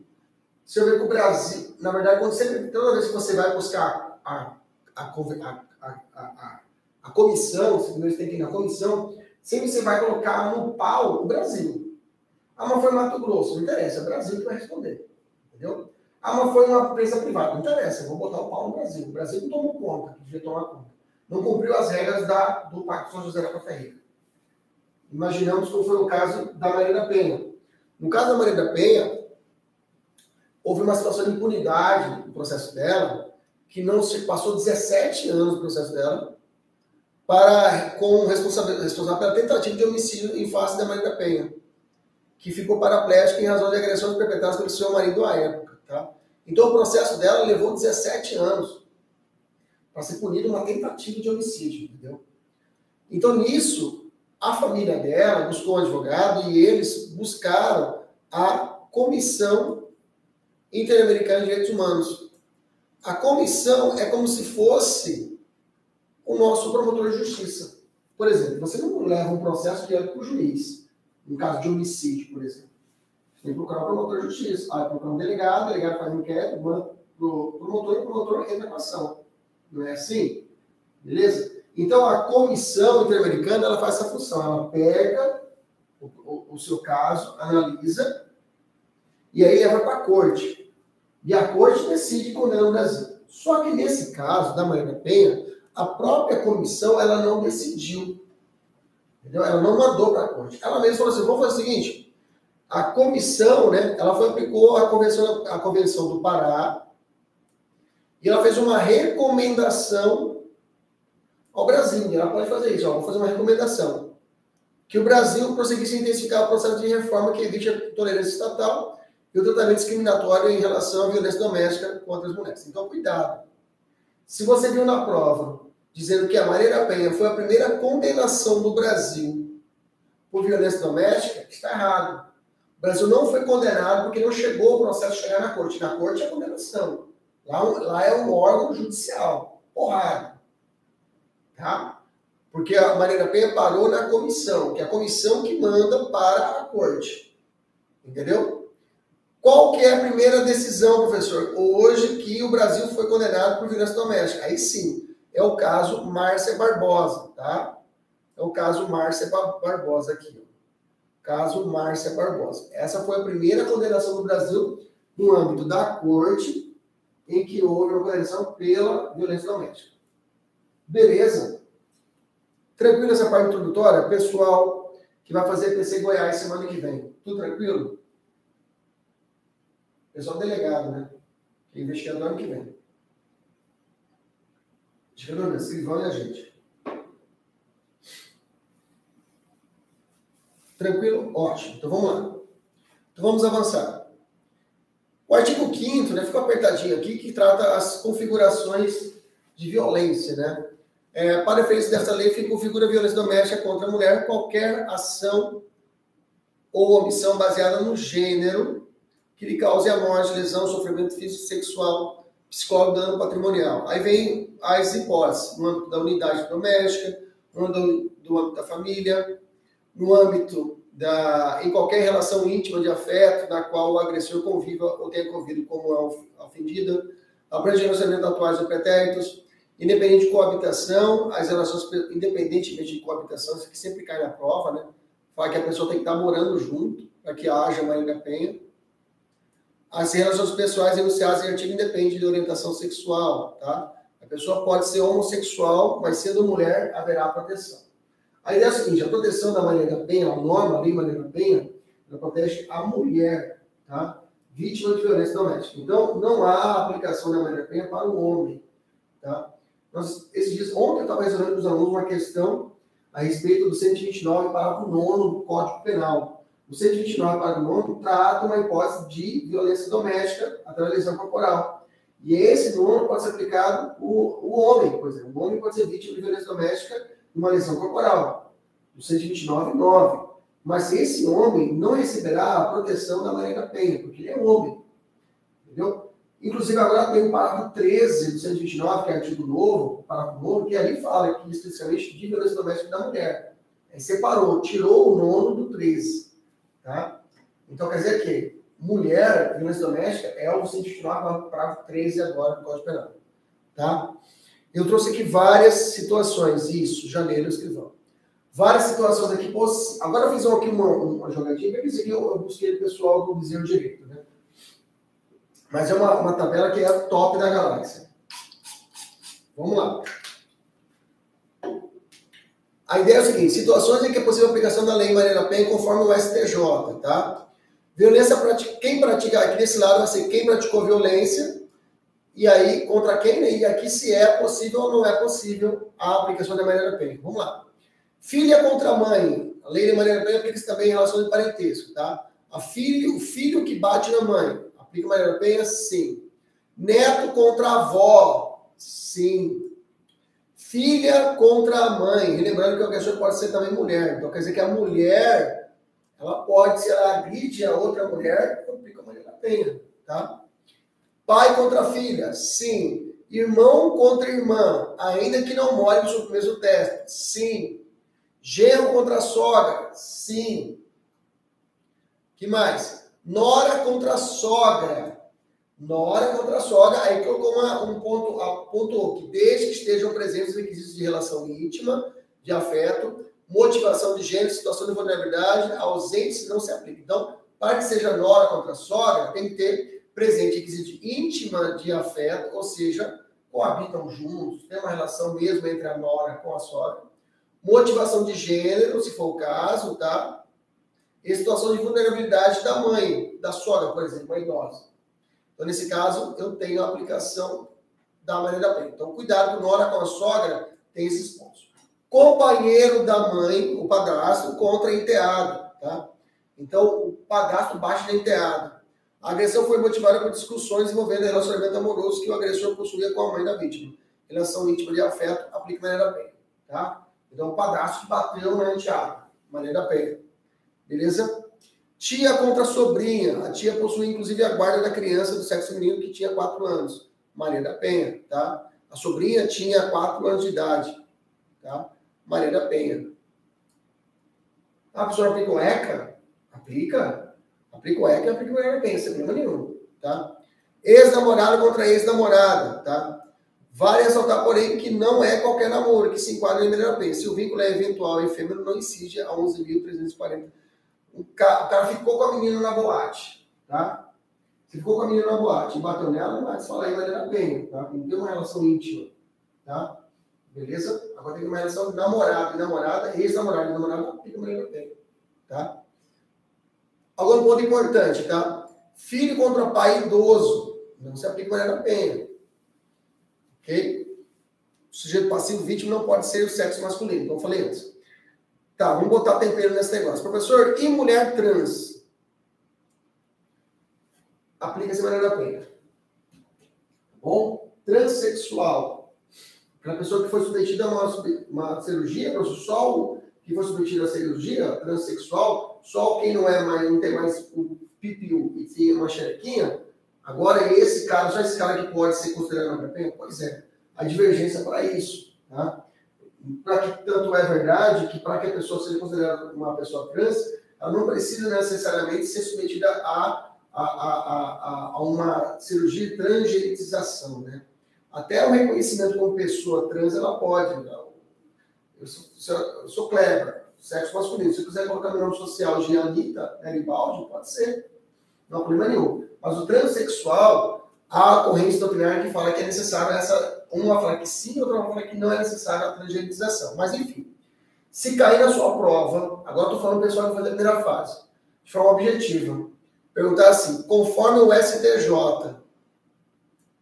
se eu ver que o Brasil, na verdade, quando você, toda vez que você vai buscar a, a, a, a, a comissão, se você tem que ir na comissão, sempre você vai colocar no pau o Brasil. Ah, mas foi Mato Grosso, não interessa, é o Brasil que vai responder. Entendeu? Ah, mas foi uma empresa privada. Não interessa, vou botar o pau no Brasil. O Brasil não tomou conta, devia tomar conta. Não cumpriu as regras da, do Pacto São José da Costa Rica. Imaginamos como foi o caso da Maria da Penha. No caso da Maria da Penha, houve uma situação de impunidade no processo dela, que não se passou 17 anos no processo dela, para, com responsável, responsável pela tentativa de homicídio em face da Maria Penha, que ficou paraplégica em razão de agressões perpetradas pelo seu marido à época. Tá? Então o processo dela levou 17 anos para ser punido uma tentativa de homicídio, entendeu? Então nisso, a família dela buscou um advogado e eles buscaram a Comissão Interamericana de Direitos Humanos. A comissão é como se fosse o nosso promotor de justiça. Por exemplo, você não leva um processo direto para o juiz, no caso de homicídio, por exemplo. Tem que procurar o promotor de justiça. Aí procurar um delegado, o delegado faz um inquérito, manda para o promotor e o promotor entra com ação. Não é assim? Beleza? Então, a comissão interamericana ela faz essa função. Ela pega o, o, o seu caso, analisa, e aí leva para a corte. E a corte decide condenar o Brasil. Só que nesse caso da Maria da Penha, a própria comissão ela não decidiu. Entendeu? Ela não mandou para a corte. Ela mesma falou assim: vamos fazer o seguinte a comissão, né, ela foi, aplicou a convenção, a convenção do Pará e ela fez uma recomendação ao Brasil. Ela pode fazer isso, vou fazer uma recomendação. Que o Brasil prosseguisse intensificar o processo de reforma que evite a tolerância estatal e o tratamento discriminatório em relação à violência doméstica contra as mulheres. Então, cuidado. Se você viu na prova dizendo que a Maria Penha foi a primeira condenação do Brasil por violência doméstica, está errado. O Brasil não foi condenado porque não chegou o processo chegar na corte. Na corte é condenação. Lá, lá é um órgão judicial. Porrada. Tá? Porque a Maria Penha parou na comissão, que é a comissão que manda para a corte. Entendeu? Qual que é a primeira decisão, professor? Hoje que o Brasil foi condenado por violência doméstica. Aí sim, é o caso Márcia Barbosa, tá? É o caso Márcia Barbosa aqui caso Márcia Barbosa. Essa foi a primeira condenação do Brasil no âmbito da corte em que houve uma condenação pela violência doméstica. Beleza? Tranquilo essa parte introdutória? Pessoal que vai fazer PC Goiás semana que vem. Tudo tranquilo? Pessoal delegado, né? Que é investigador ano que vem. Dica do escrivão e a gente. Tranquilo? Ótimo. Então vamos lá. Então vamos avançar. O artigo 5 né, ficou apertadinho aqui, que trata as configurações de violência, né? É, para efeitos dessa lei, configura violência doméstica contra a mulher qualquer ação ou omissão baseada no gênero que lhe cause a morte, lesão, sofrimento físico, sexual, psicológico, dano patrimonial. Aí vem as hipóteses, no âmbito da unidade doméstica, no âmbito do âmbito da família, no âmbito da, em qualquer relação íntima de afeto na qual o agressor conviva ou tenha convido como ofendida, abrange relacionamentos atuais ou pretéritos, independente de coabitação, as relações, independentemente de coabitação, isso que sempre cai na prova, né? Fala que a pessoa tem que estar morando junto para que haja Maria da Penha. As relações pessoais enunciadas em artigo independem de orientação sexual, tá? A pessoa pode ser homossexual, mas sendo mulher, haverá proteção. A ideia é a seguinte, a proteção da da Penha, a norma, a lei Penha, ela protege a mulher, tá? Vítima de violência doméstica. Então, não há aplicação da da Penha para o homem, tá? Nós, esses dias, ontem eu estava resolvendo com os alunos uma questão a respeito do 129, parágrafo 9 do Código Penal. O 129, parágrafo 9 trata uma hipótese de violência doméstica através da lesão corporal. E esse nome pode ser aplicado o, o homem, por exemplo. O homem pode ser vítima de violência doméstica de uma lesão corporal. O 129, 9. Mas esse homem não receberá a proteção da Maria da Penha, porque ele é homem. Entendeu? Inclusive, agora tem o parágrafo 13 do 129, que é artigo novo, parágrafo novo, que ali fala aqui especialmente de violência doméstica da mulher. Aí separou, tirou o nono do 13. Tá? Então, quer dizer que mulher, violência doméstica, é o 129, parágrafo 13 agora do Código Penal. Tá? Eu trouxe aqui várias situações, isso, janeiro, escrivão. Várias situações aqui. Agora eu fiz aqui uma, uma jogadinha, porque eu, eu busquei o pessoal do Viseu Direito, né? Mas é uma, uma tabela que é a top da galáxia. Vamos lá. A ideia é o seguinte: situações em que é possível a aplicação da lei Maria da Penha conforme o STJ, tá? Violência, quem pratica, aqui desse lado vai ser quem praticou violência, e aí contra quem, né? e aqui se é possível ou não é possível a aplicação da Maria da Penha. Vamos lá. Filha contra mãe. A lei de Maria da Penha aplica-se também em relação de parentesco, tá? A filho, o filho que bate na mãe, Aplica Maria da Penha? Sim. Neto contra avó? Sim. Filha contra a mãe. lembrando que o agressor pode ser também mulher. Então quer dizer que a mulher, ela pode, se ela agride a outra mulher, aplica Maria da Penha. Tá? Pai contra filha? Sim. Irmão contra irmã, ainda que não more no mesmo teste? Sim. Genro contra sogra? Sim. que mais? Nora contra sogra. Nora contra sogra. Aí colocou um ponto, apontou que desde que estejam presentes os requisitos de relação íntima, de afeto, motivação de gênero, situação de vulnerabilidade, ausente não se aplica. Então, para que seja nora contra sogra, tem que ter presente requisito íntima de afeto, ou seja, coabitam juntos, tem uma relação mesmo entre a nora com a sogra. Motivação de gênero, se for o caso, tá? em situação de vulnerabilidade da mãe, da sogra, por exemplo, uma idosa. Então, nesse caso, eu tenho a aplicação da maneira da pena. Então, cuidado com Nora com a sogra, tem esses pontos. Companheiro da mãe, o padrasto, contra enteado, tá? Então, o padrasto bate na enteada. A agressão foi motivada por discussões envolvendo relacionamento amoroso que o agressor possuía com a mãe da vítima. Relação íntima de afeto, aplica maneira da pena, tá? Então, o padrasto bateu na enteada, maneira da pena. Beleza? Tia contra sobrinha. A tia possui, inclusive, a guarda da criança do sexo feminino que tinha 4 anos. Maria da Penha, tá? A sobrinha tinha 4 anos de idade, tá? Maria da Penha. Ah, a pessoa aplica o ECA? Aplica. Aplica o ECA e aplica o da Penha, sem problema nenhum, tá? Ex-namorado contra ex-namorada, tá? Vale ressaltar, porém, que não é qualquer namoro que se enquadra em Maria da Penha. Se o vínculo é eventual e efêmero, não incide a 11.340 o cara, o cara ficou com a menina na boate, tá? Você ficou com a menina na boate e bateu nela, te falar aí vale a pena, tá? Não tem uma relação íntima, tá? Beleza? Agora tem uma relação namorado e namorada, ex-namorado e namorada, fica valendo a pena, tá? Agora um ponto importante, tá? Filho contra pai idoso, não se aplica valendo a pena, ok? sujeito passivo vítima não pode ser o sexo masculino, como eu falei antes. Tá, vamos botar tempero nesse negócio. Professor, e mulher trans? Aplica-se a Maria da Penha. Tá bom? Transsexual. Aquela pessoa que foi submetida a uma, uma cirurgia, só que foi submetida a cirurgia transexual, só quem não é mais, não tem mais o pipiu e tem uma xerequinha, agora é esse cara, só esse cara que pode ser considerado uma penha? Pois é, a divergência para isso. Tá? Para que tanto é verdade que para que a pessoa seja considerada uma pessoa trans, ela não precisa necessariamente ser submetida a, a, a, a, uma cirurgia de transgenetização, né? Até o reconhecimento como pessoa trans, ela pode. Não. Eu sou, eu sou sexo masculino. Se quiser colocar meu nome social de Anitta Garibaldi, pode ser. Não há problema nenhum. Mas o transexual, há a corrente doutrinária que fala que é necessário essa. Uma fala que sim, outra fala que não é necessária a transgenização. Mas, enfim. Se cair na sua prova, agora estou falando pessoal que foi da primeira fase, de forma objetiva, perguntar assim, conforme o STJ,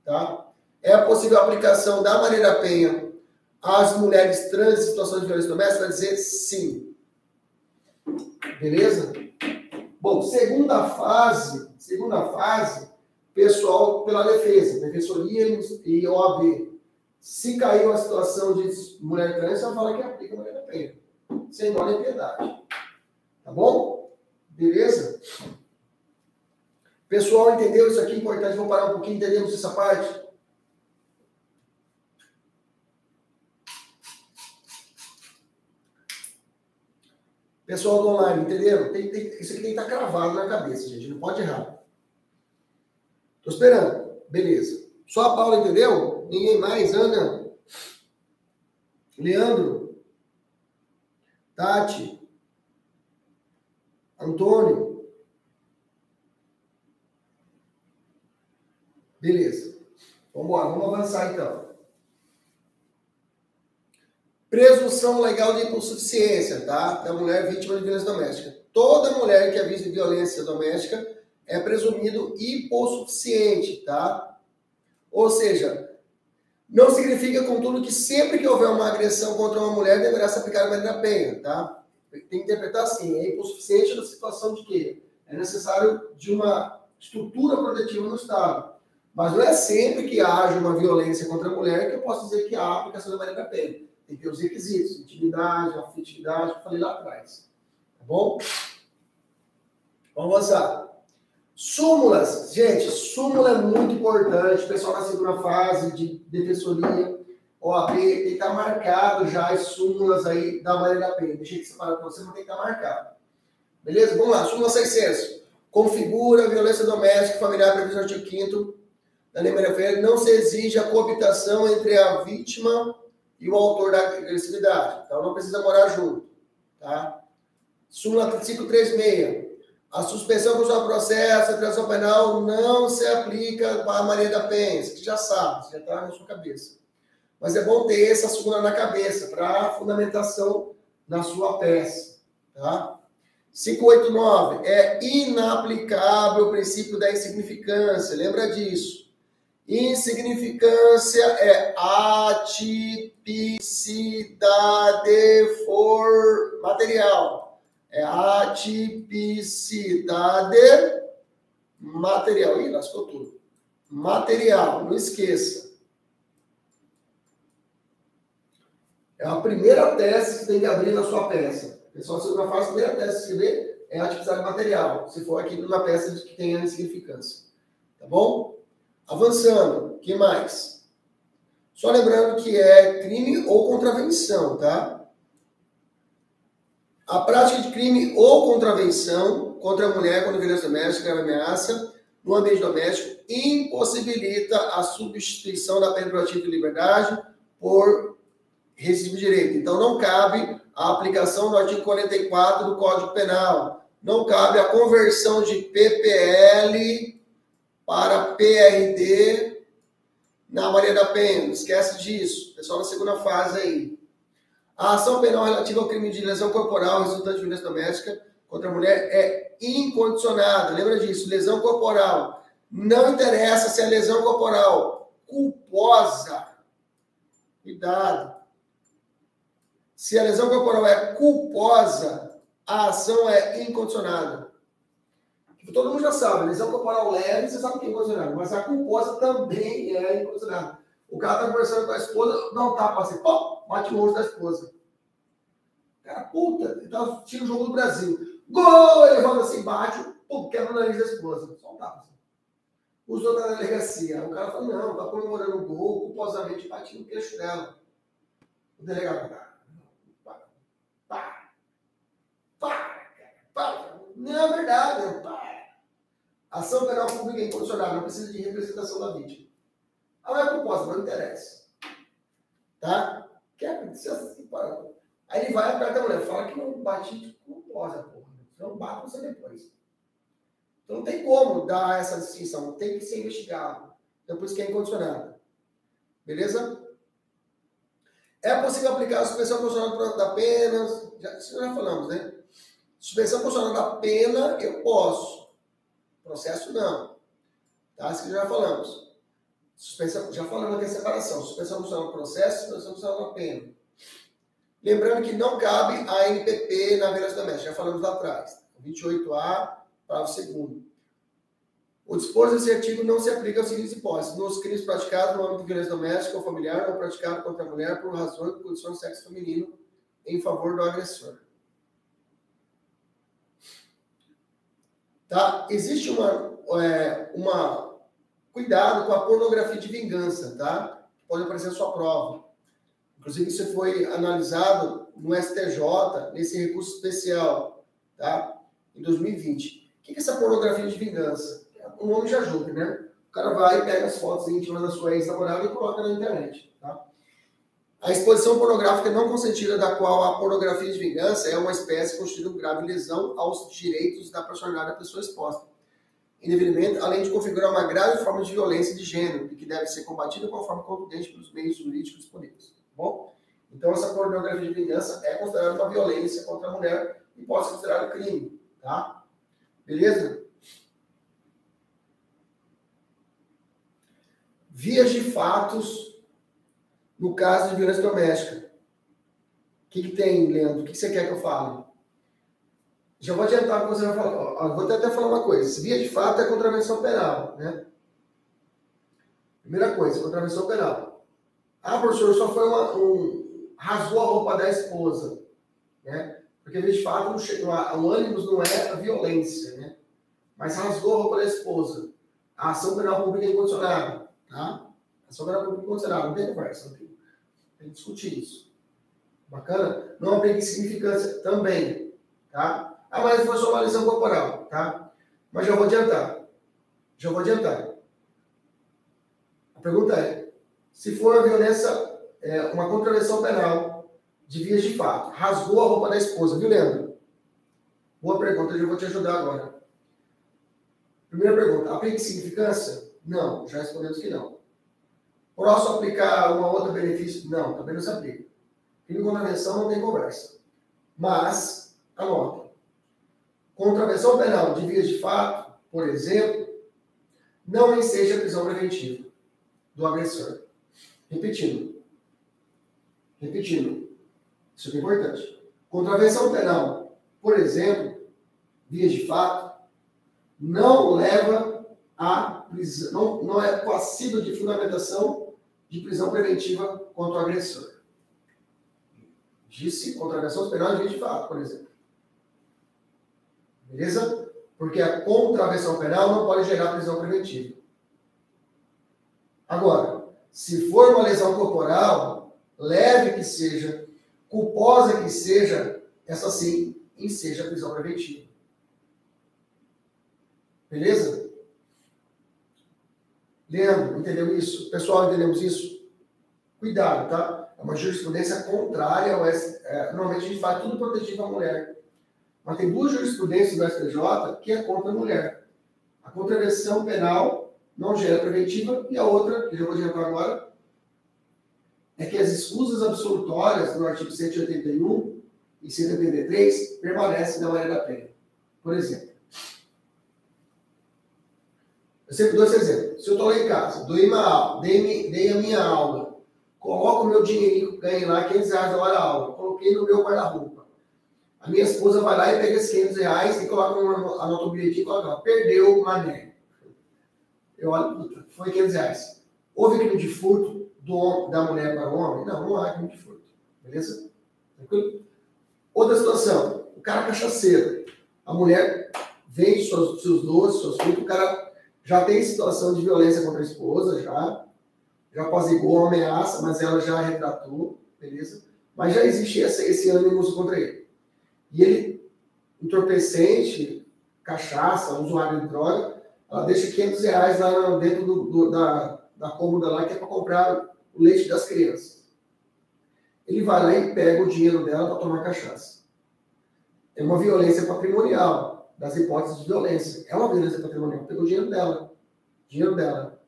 tá? É a possível aplicação da Maria Penha às mulheres trans em situação de violência doméstica? Vai dizer sim. Beleza? Bom, segunda fase, segunda fase, pessoal pela defesa, defensoria e OAB. Se caiu a situação de mulher trans, vai falar que aplica a Maria Penha. Sem dó nem piedade. Tá bom? Beleza? Pessoal, entendeu isso aqui? Importante, vamos parar um pouquinho, entendemos essa parte? Pessoal do online, entenderam? Tem, tem, isso aqui tem que estar cravado na cabeça, gente. Não pode errar. Tô esperando. Beleza. Só a Paula entendeu? Ninguém mais? Ana? Leandro? Tati? Antônio? Beleza. Vamos embora. Vamos avançar então. Presunção legal de hipossuficiência, tá? Da mulher vítima de violência doméstica. Toda mulher que é vítima de violência doméstica é presumido hipossuficiente, tá? Ou seja, não significa, contudo, que sempre que houver uma agressão contra uma mulher deverá se aplicar a medida da penha, tá? Tem que interpretar assim, é hipossuficiente na situação de que é necessário de uma estrutura protetiva no Estado. Mas não é sempre que haja uma violência contra a mulher que eu posso dizer que há aplicação da medida da penha. Tem que ter os requisitos, intimidade, afetividade, que eu falei lá atrás. Tá bom? Vamos avançar. Súmulas. Gente, súmula é muito importante. O pessoal na segunda fase de defensoria, OAB, tem que estar marcado já as súmulas aí da Maria da Penha. Deixa eu separar para você, mas tem que estar marcado. Beleza? Vamos lá. Súmula 600. Configura violência doméstica familiar previsto no artigo 5 da Lei Maria Ferreira. Não se exige a coabitação entre a vítima e o autor da agressividade. Então não precisa morar junto. Tá? Súmula 536. A suspensão por seu processo, a transação penal não se aplica para a Maria da Penha. Você já sabe, já está na sua cabeça. Mas é bom ter essa súmula na cabeça para fundamentação na sua peça. Tá? 589. É inaplicável o princípio da insignificância. Lembra disso. Insignificância é atipicidade for material. É atipicidade material. Ih, lascou tudo. Material, não esqueça. É a primeira tese que tem que abrir na sua peça. Pessoal, se não faz a primeira tese que escrever é a atipicidade material. Se for aqui numa peça que tenha insignificância. Tá bom? Avançando, que mais? Só lembrando que é crime ou contravenção, tá? A prática de crime ou contravenção contra a mulher quando violência doméstica grave ameaça no ambiente doméstico impossibilita a substituição da pena privativa de liberdade por regime de direito. Então, não cabe a aplicação do artigo 44 do Código Penal. Não cabe a conversão de PPL para PRD na Maria da Penha. Esquece disso. Pessoal na segunda fase aí. A ação penal relativa ao crime de lesão corporal resultante de violência doméstica contra a mulher é incondicionada. Lembra disso? Lesão corporal. Não interessa se é lesão corporal culposa. Cuidado. Se a lesão corporal é culposa, a ação é incondicionada. Todo mundo já sabe, lesão corporal leve, você sabe que é incondicionada, mas a culposa também é incondicionada. O cara tá conversando com a esposa, não tá assim, pô, bate o rosto da esposa. Cara, puta, ele tá tira o jogo do Brasil. Gol! Ele volta assim, bate, pô, quebra o nariz da esposa. Só um tapa. Assim. Usou na delegacia. O cara fala, não, tá comemorando o gol, culposamente bate no queixo dela. O delegado, cara, para, para, para. Não é verdade, para. Ação penal pública é incondicional, não precisa de representação da vítima. Ela é culposa, não interessa. Tá? Quer Aí ele vai aperta a mulher, fala que não bate culposa, porra. Não bate você depois. Então não tem como dar essa distinção, tem que ser investigado. Então por isso que é incondicionado. Beleza? É possível aplicar a suspensão condicional da pena, já, isso já falamos, né? Suspensão condicional da pena, eu posso. Processo não. Tá? Isso que já falamos. Suspensão, já falamos aqui a separação. Suspensão condicional do processo, suspensão condicional da pena. Lembrando que não cabe a NPP na violência doméstica, já falamos lá atrás. 28A, parágrafo segundo. O disposto desse artigo não se aplica aos seguintes hipóteses: nos crimes praticados no âmbito de violência doméstica ou familiar ou praticado contra a mulher por razões de condição de sexo feminino em favor do agressor. Tá? Existe uma, é, uma cuidado com a pornografia de vingança, tá? Pode aparecer na sua prova. Inclusive, isso foi analisado no STJ, nesse recurso especial, tá? Em 2020. O que é essa pornografia de vingança? O nome já ajuda, né? O cara vai e pega as fotos íntimas da sua ex-namorada e coloca na internet, tá? A exposição pornográfica não consentida, da qual a pornografia de vingança é uma espécie constituída um grave lesão aos direitos da personalidade da pessoa exposta. Indevidamente, além de configurar uma grave forma de violência de gênero, e que deve ser combatida conforme contundente pelos meios jurídicos disponíveis bom? Então, essa pornografia de vingança é considerada uma violência contra a mulher e pode ser considerada crime, tá? Beleza? Vias de fatos no caso de violência doméstica. O que, que tem, Leandro? O que, que você quer que eu fale? Já vou adiantar o que você vai falar. vou até falar uma coisa. Via de fato é contravenção penal, né? Primeira coisa, contravenção penal. Ah, professor, só foi uma, um. rasgou a roupa da esposa. Né? Porque, de fato, o ânimos não é a violência, né? Mas rasgou a roupa da esposa. A ação penal pública é incondicionada. Tá? A ação penal pública é incondicionada. Não tem conversa, não tem. Tem que discutir isso. Bacana? Não tem significância também. Tá? Ah, mas foi só uma lesão corporal. Tá? Mas já vou adiantar. Já vou adiantar. A pergunta é: se for uma violência, é, uma contravenção penal de vias de fato, rasgou a roupa da esposa, viu, Leandro? Boa pergunta, eu vou te ajudar agora. Primeira pergunta, aplica significância? Não, já respondemos que não. Posso aplicar uma outra benefício? Não, também não se aplica. Crime contravenção não tem conversa. Mas, anote. Contravenção penal de vias de fato, por exemplo, não enseja prisão preventiva do agressor. Repetindo. Repetindo. Isso é importante. Contravenção penal, por exemplo, vias de fato, não leva a prisão, não, não é passível de fundamentação de prisão preventiva contra o agressor. Disse contravenção penal de vias de fato, por exemplo. Beleza? Porque a contravenção penal não pode gerar prisão preventiva. Agora, se for uma lesão corporal, leve que seja, culposa que seja, essa sim enseja prisão preventiva. Beleza? Leandro, entendeu isso? Pessoal, entendemos isso? Cuidado, tá? É uma jurisprudência contrária ao S... É, normalmente a gente faz tudo protegido à mulher. Mas tem duas jurisprudências do STJ que é contra a mulher. A contravenção penal não gera preventiva, e a outra, que eu vou adiantar agora, é que as escusas absolutórias do artigo 181 e 183 permanecem na hora da pena. Por exemplo, eu sempre dou esse exemplo. Se eu estou lá em casa, dei, uma, dei, dei a minha aula, coloco o meu dinheirinho, ganhei lá 500 reais da hora aula, coloquei no meu guarda-roupa. A minha esposa vai lá e pega esses 500 reais e coloca uma, o bilhetinho e coloca perdeu o mané. Eu olho, foi 500 reais. Houve crime de furto do, da mulher para o homem? Não, não há crime de furto. Beleza? Tranquilo? Outra situação, o cara cachaceiro. A mulher vende seus, seus doces, seus frutos, o cara já tem situação de violência contra a esposa, já, já apaziguou a ameaça, mas ela já retratou, beleza? Mas já existe esse, esse ânimo contra ele. E ele, entorpecente, cachaça, usuário de droga, ela deixa 500 reais lá dentro do, do, da, da cômoda lá, que é para comprar o leite das crianças. Ele vai lá e pega o dinheiro dela para tomar cachaça. É uma violência patrimonial, das hipóteses de violência. É uma violência patrimonial. Pegou o dinheiro dela. Dinheiro dela.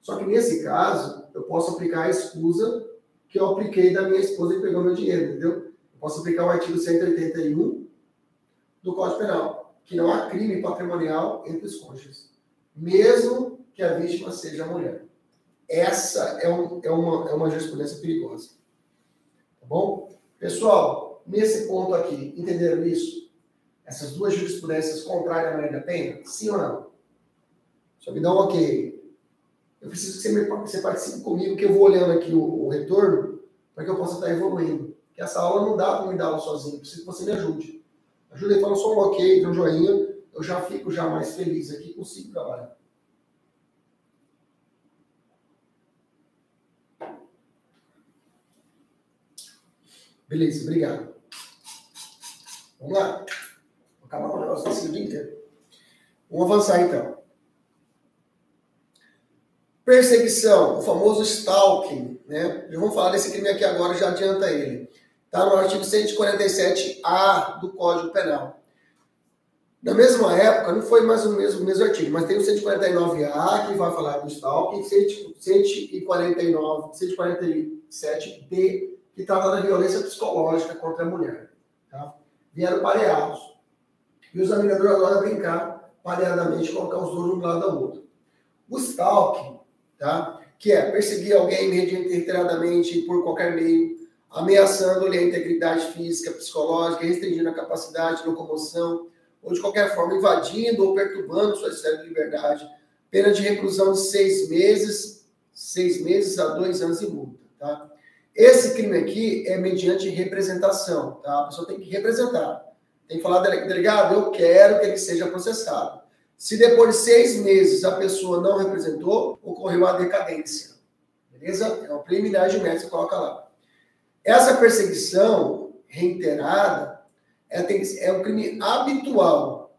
Só que nesse caso, eu posso aplicar a escusa que eu apliquei da minha esposa que pegou meu dinheiro, entendeu? Posso aplicar o artigo 181 do Código Penal, que não há crime patrimonial entre os cônjuges, mesmo que a vítima seja mulher. Essa é, um, é, uma, é uma jurisprudência perigosa. Tá bom? Pessoal, nesse ponto aqui, entenderam isso? Essas duas jurisprudências contrárias à Maria da Penha? Sim ou não? Só me dá um ok. Eu preciso que você, me, você participe comigo, que eu vou olhando aqui o, o retorno, para que eu possa estar evoluindo. Porque essa aula não dá para me dar aula sozinho, preciso que você me ajude. Ajuda aí, fala só um ok, um joinha, eu já fico já mais feliz aqui, consigo trabalhar. Beleza, obrigado. Vamos lá. Vou acabar com o negócio desse dia inteiro. Vamos avançar então. Perseguição, o famoso stalking, né? Já vamos falar desse crime aqui agora, já adianta ele. Está no artigo 147A do Código Penal. Na mesma época, não foi mais o mesmo, o mesmo artigo, mas tem o 149A que vai falar do stalking, 149, 147B que trata da violência psicológica contra a mulher. Tá? Vieram pareados. E os amigadores adoram brincar pareadamente, colocar os dois um lado do outro. O stalking, tá? que é perseguir alguém reiteradamente por qualquer meio, ameaçando-lhe a integridade física, psicológica, restringindo a capacidade de locomoção, ou de qualquer forma invadindo ou perturbando sua esfera de liberdade, pena de reclusão de seis meses, seis meses a dois anos e multa. Tá? Esse crime aqui é mediante representação, tá? A pessoa tem que representar. Tem que falar, delegado, eu quero que ele seja processado. Se depois de seis meses a pessoa não representou, ocorreu a decadência. Beleza? É uma preliminar de mérito, você coloca lá. Essa perseguição reiterada é, é um crime habitual.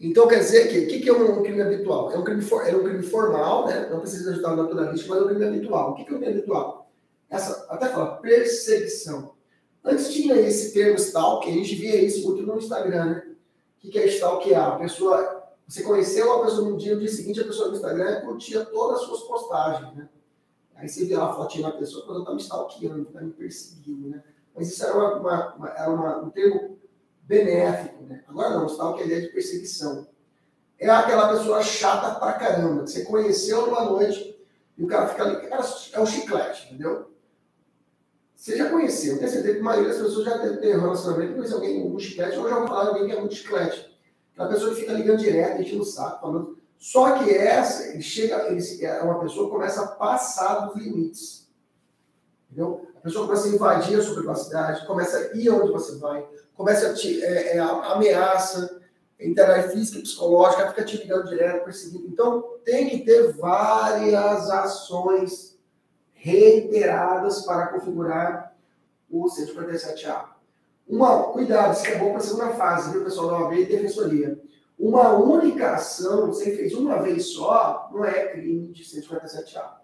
Então quer dizer que o que, que é um crime habitual? É um crime, for, é um crime formal, né? não precisa ajudar o naturalista, mas é um crime habitual. O que, que é um crime habitual? Essa, até fala, perseguição. Antes tinha esse termo stalk, a gente via isso muito no Instagram, né? O que, que é stalkear? A pessoa, você conheceu a pessoa no dia, no dia seguinte, a pessoa no Instagram curtia todas as suas postagens, né? Aí você vê a fotinha da pessoa, quando está me stalkeando, está me perseguindo, né? Mas isso era, uma, uma, uma, era um termo benéfico, né? Agora não, stalk é a ideia de perseguição. É aquela pessoa chata pra caramba, que você conheceu numa noite e o cara fica ali, cara, é um chiclete, entendeu? Você já conheceu, tenho certeza que a maioria das pessoas já tem um relacionamento, conhece alguém com um chiclete, ou já ouviu falar de alguém que é muito chiclete. Aquela pessoa que fica ligando direto, enchendo o saco, falando. Só que essa, ele chega, ele, é uma pessoa que começa a passar dos limites. Entendeu? A pessoa começa a invadir a sua privacidade, começa a ir onde você vai, começa a te é, é, ameaça, interage física e psicológica, fica te ligando direto, perseguindo. Então, tem que ter várias ações reiteradas para configurar o 147A. Uma, cuidado, isso é bom para a segunda fase, viu, pessoal da OAB e Defensoria. Uma única ação, você fez uma vez só, não é crime de 147A.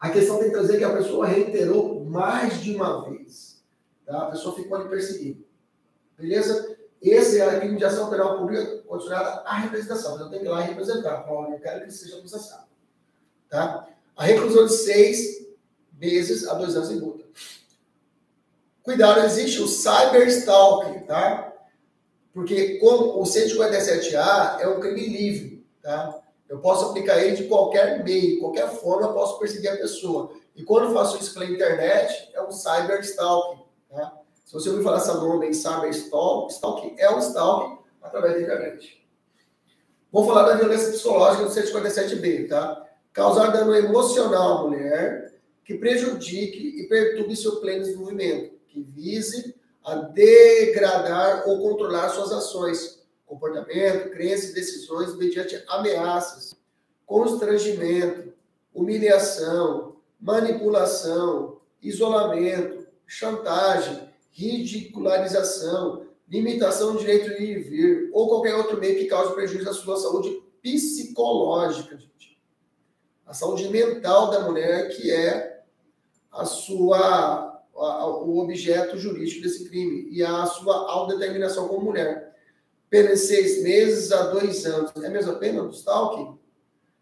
A questão tem que trazer que a pessoa reiterou mais de uma vez. Tá? A pessoa ficou ali perseguindo. Beleza? Esse é crime de ação penal pública condicionada à representação. Eu tenho que ir lá representar. Eu quero que seja processado. Tá? A reclusão de seis meses a dois anos em multa. Cuidado, existe o cyberstalking, tá? Porque como o 157A é um crime livre, tá? Eu posso aplicar ele de qualquer meio, qualquer forma eu posso perseguir a pessoa. E quando eu faço isso pela internet, é um cyber stalking. Tá? Se você ouvir falar essa norma em cyber stalking, é um stalking através da internet. Vou falar da violência psicológica do 147B, tá? Causar dano emocional à mulher que prejudique e perturbe seu pleno desenvolvimento, que vise a degradar ou controlar suas ações, comportamento, crenças e decisões mediante ameaças, constrangimento, humilhação, manipulação, isolamento, chantagem, ridicularização, limitação do direito de vir, ou qualquer outro meio que cause prejuízo à sua saúde psicológica, gente. A saúde mental da mulher, que é a sua, o objeto jurídico desse crime, e a sua autodeterminação como mulher. Pena de seis meses a dois anos. É a mesma pena do stalking?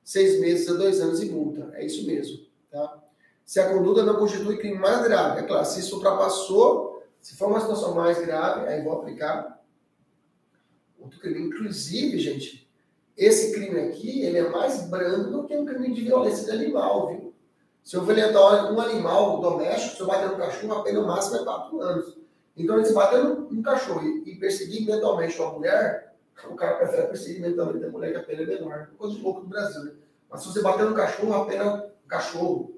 Seis meses a dois anos e multa. É isso mesmo. Tá? Se a conduta não constitui crime mais grave, é claro, se isso ultrapassou, se for uma situação mais grave, aí vou aplicar outro crime. Inclusive, gente, esse crime aqui, ele é mais brando do que um crime de violência de animal, viu? Se eu violentar um animal doméstico, se eu bater no cachorro, a pena máxima é quatro anos. Então, se bater no, cachorro e, e, perseguir mentalmente uma mulher, o cara prefere perseguir mentalmente a mulher que a pena é menor. Coisa de louco do Brasil, né? Mas se você bater no cachorro, a pena cachorro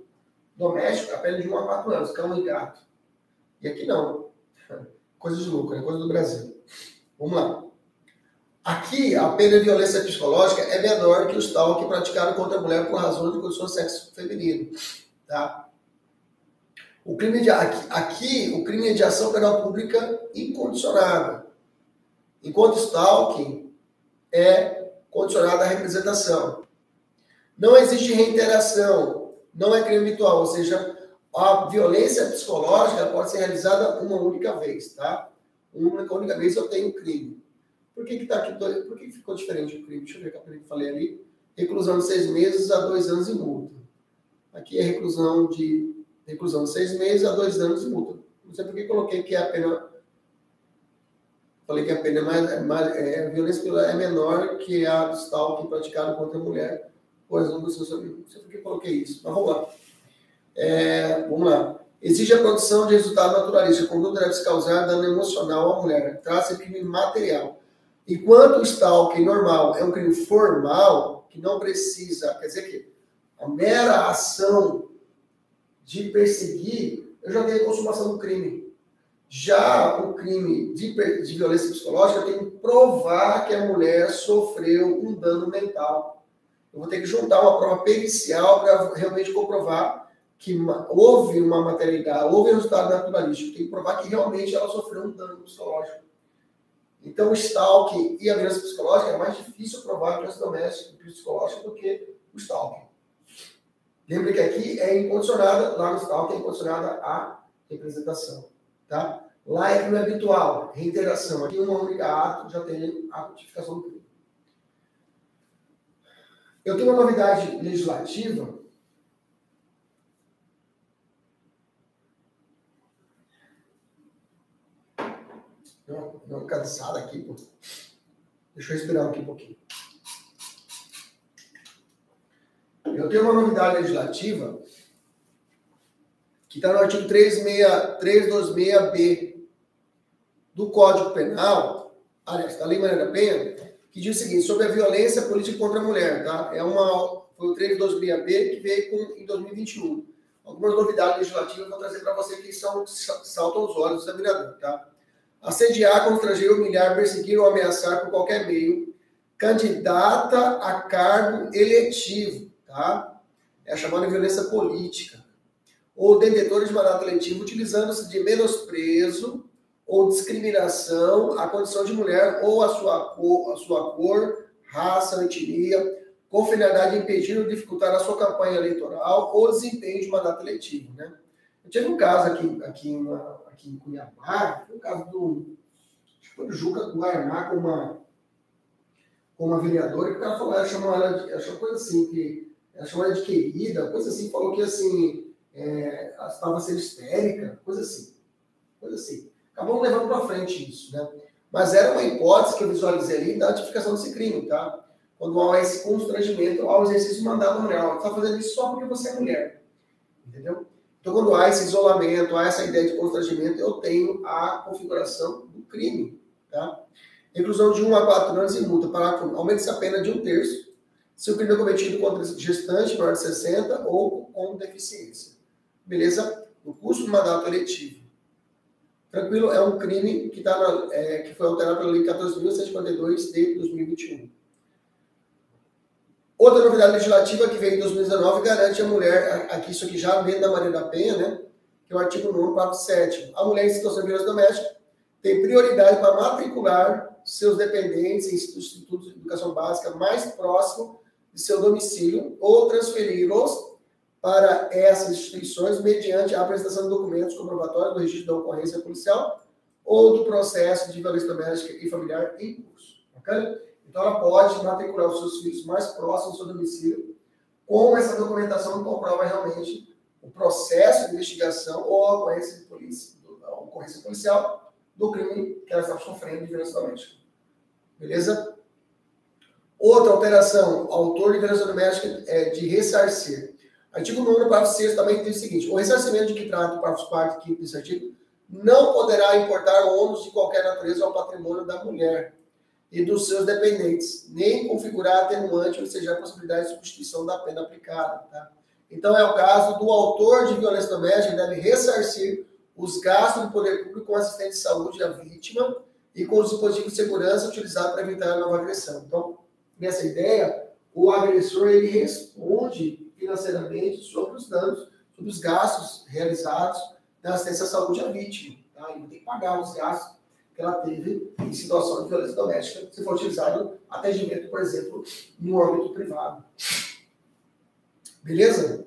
doméstico, a pena de 1 a 4 anos, cão e gato. E aqui não. [LAUGHS] Coisa de louco, é coisa do Brasil. Vamos lá. Aqui, a pena de violência psicológica é menor que os tal que praticaram contra a mulher por razão de condição de sexo feminino. Tá? O crime de, aqui, aqui, o crime é de ação penal pública incondicionada. Enquanto stalking é condicionado à representação. Não existe reiteração, não é crime habitual, ou seja, a violência psicológica pode ser realizada uma única vez, tá? Uma única vez eu tenho crime. Por que que tá aqui, por que ficou diferente o crime? Deixa eu ver o que eu falei ali. Reclusão de seis meses a dois anos e multa. Aqui é reclusão de reclusão de seis meses a dois anos e multa. Não sei por que coloquei que a pena falei que a pena é mais, é mais é, a violência é menor que a do stalking praticado contra a mulher Pois não sei por que coloquei isso, mas vamos lá. É, vamos lá. Exige a produção de resultado naturalista. A conduta deve se causar dano emocional à mulher. De crime material. Enquanto o stalking normal é um crime formal, que não precisa, quer dizer que a mera ação de perseguir, eu já tenho a consumação do crime. Já o crime de, de violência psicológica, eu tenho que provar que a mulher sofreu um dano mental eu vou ter que juntar uma prova pericial para realmente comprovar que houve uma maternidade, houve resultado naturalístico. Tem que provar que realmente ela sofreu um dano psicológico. Então, o stalking e a violência psicológica é mais difícil provar a violência doméstica e psicológica do que o stalking. Lembre que aqui é incondicionada, lá no stalking é incondicionada a representação. Tá? Lá é crime habitual, reiteração. Aqui, uma única ato já tem a notificação do crime. Eu tenho uma novidade legislativa. Não, não cansada aqui, pô. Deixa eu respirar aqui um pouquinho. Eu tenho uma novidade legislativa que está no artigo 326B do Código Penal, aliás, da Lei Maria da Penha, que diz o seguinte, sobre a violência política contra a mulher, tá? É uma, foi o treino 26B que veio com, em 2021. Algumas novidades legislativas eu vou trazer para você que são, saltam os olhos do examinador, tá? Assediar, constranger, humilhar, perseguir ou ameaçar por qualquer meio candidata a cargo eletivo, tá? É a chamada violência política. Ou detentores de mandato eletivo utilizando-se de menosprezo, ou discriminação à condição de mulher ou à sua cor, à sua cor raça, etnia, com finalidade de impedir ou dificultar a sua campanha eleitoral ou desempenho de mandato eletivo. Né? Eu tive um caso aqui, aqui, uma, aqui em Cuiabá, um caso do, acho que foi do Juca Guaraná com uma, com uma vereadora, que o cara falou, ela chamou ela de, achou coisa assim, que ela chamou ela de querida, coisa assim, falou que assim, é, ela estava sendo histérica, coisa assim, coisa assim. Acabamos levando para frente isso, né? Mas era uma hipótese que eu visualizei ali da notificação desse crime, tá? quando há esse constrangimento ao exercício do da mulher. Você está fazendo isso só porque você é mulher. Entendeu? Então, quando há esse isolamento, há essa ideia de constrangimento, eu tenho a configuração do crime. Tá? Reclusão de 1 a 4 anos e multa. Para aumente-se a pena de um terço se o crime é cometido contra gestante maior de 60 ou com deficiência. Beleza? No curso do mandato eletivo. Tranquilo? É um crime que, tá na, é, que foi alterado pela Lei 14.152 de 2021. Outra novidade legislativa que veio em 2019 garante a mulher, aqui isso aqui já dentro da Maria da Penha, né? Que é o artigo 9, parágrafo 7. A mulher em situação de violência doméstica tem prioridade para matricular seus dependentes em institutos de educação básica mais próximo de seu domicílio ou transferi-los para essas instituições mediante a apresentação de documentos comprobatórios do registro da ocorrência policial ou do processo de violência doméstica e familiar em curso. Okay? Então, ela pode matricular os seus filhos mais próximos do seu domicílio com essa documentação que comprova realmente o processo de investigação ou a ocorrência, polícia, a ocorrência policial do crime que ela está sofrendo violência doméstica. Beleza? Outra alteração, autor de violência doméstica é de ressarcir. Artigo 9, parágrafo 6 também diz o seguinte: o ressarcimento de que trata o parágrafo 4 e 5 desse artigo não poderá importar ônus de qualquer natureza ao patrimônio da mulher e dos seus dependentes, nem configurar atenuante, ou seja, a possibilidade de substituição da pena aplicada. Tá? Então, é o caso do autor de violência doméstica, deve ressarcir os gastos do poder público com assistente de saúde à vítima e com os dispositivos de segurança utilizados para evitar a nova agressão. Então, nessa ideia, o agressor ele responde financeiramente sobre os danos, sobre os gastos realizados na assistência à saúde à vítima. Tá? Ele tem que pagar os gastos que ela teve em situação de violência doméstica, se for utilizado atendimento, por exemplo, no âmbito privado. Beleza?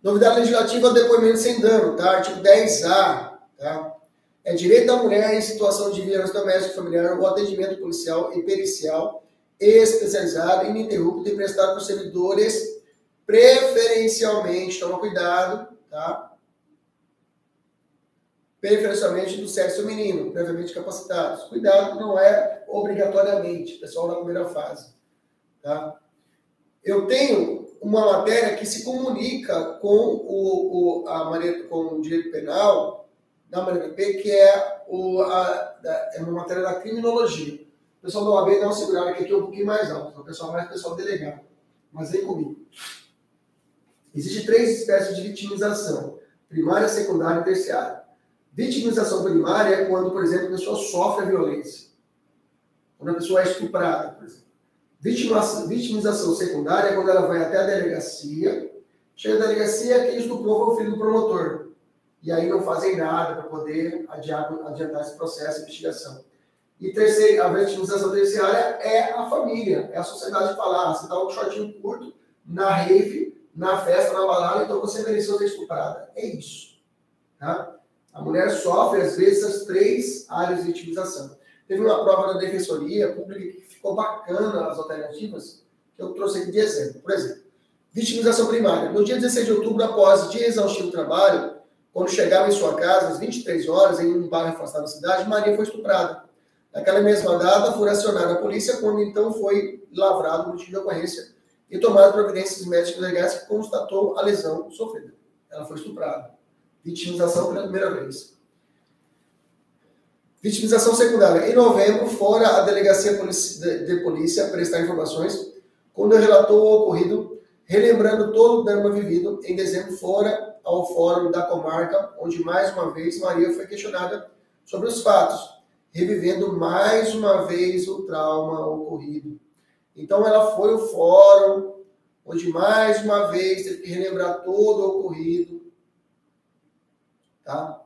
Novidade legislativa, depoimento sem dano, tá? Artigo 10A, tá? É direito da mulher em situação de violência doméstica familiar o atendimento policial e pericial especializado e ininterrupto e prestado por servidores preferencialmente, toma cuidado, tá? Preferencialmente do sexo feminino, previamente capacitados. Cuidado, não é obrigatoriamente, pessoal na primeira fase, tá? Eu tenho uma matéria que se comunica com o, o, a maneira, com o direito penal da Maria P, que é, o, a, da, é uma matéria da criminologia. O pessoal da OAB dá uma segurada aqui, que é um pouquinho mais alto. O pessoal mais pessoal delegado. Mas vem comigo. Existem três espécies de vitimização: primária, secundária e terciária. Vitimização primária é quando, por exemplo, a pessoa sofre a violência. Quando a pessoa é estuprada, por exemplo. Vitimização secundária é quando ela vai até a delegacia, chega na delegacia, quem estuprou foi o filho do promotor. E aí não fazem nada para poder adiantar esse processo de investigação. E terceira, a vitimização terciária é a família, é a sociedade falar, ah, você está um shortinho curto, na rave, na festa, na balada, então você mereceu ser estuprada. É isso. Tá? A mulher sofre, às vezes, as três áreas de vitimização. Teve uma prova da Defensoria Pública que ficou bacana as alternativas, que eu trouxe aqui de exemplo. Por exemplo, vitimização primária. No dia 16 de outubro, após dia exaustivo do trabalho, quando chegava em sua casa, às 23 horas, em um bairro afastado da cidade, Maria foi estuprada. Naquela mesma data, foi acionada a polícia, quando então foi lavrado o motivo de ocorrência e tomado providências médicas legais que constatou a lesão sofrida. Ela foi estuprada. Vitimização pela primeira vez. Vitimização secundária. Em novembro, fora a delegacia de polícia prestar informações, quando relatou o ocorrido, relembrando todo o dano vivido, em dezembro, fora ao fórum da comarca, onde mais uma vez Maria foi questionada sobre os fatos revivendo mais uma vez o trauma ocorrido. Então ela foi ao fórum, onde mais uma vez teve que relembrar todo o ocorrido. Tá?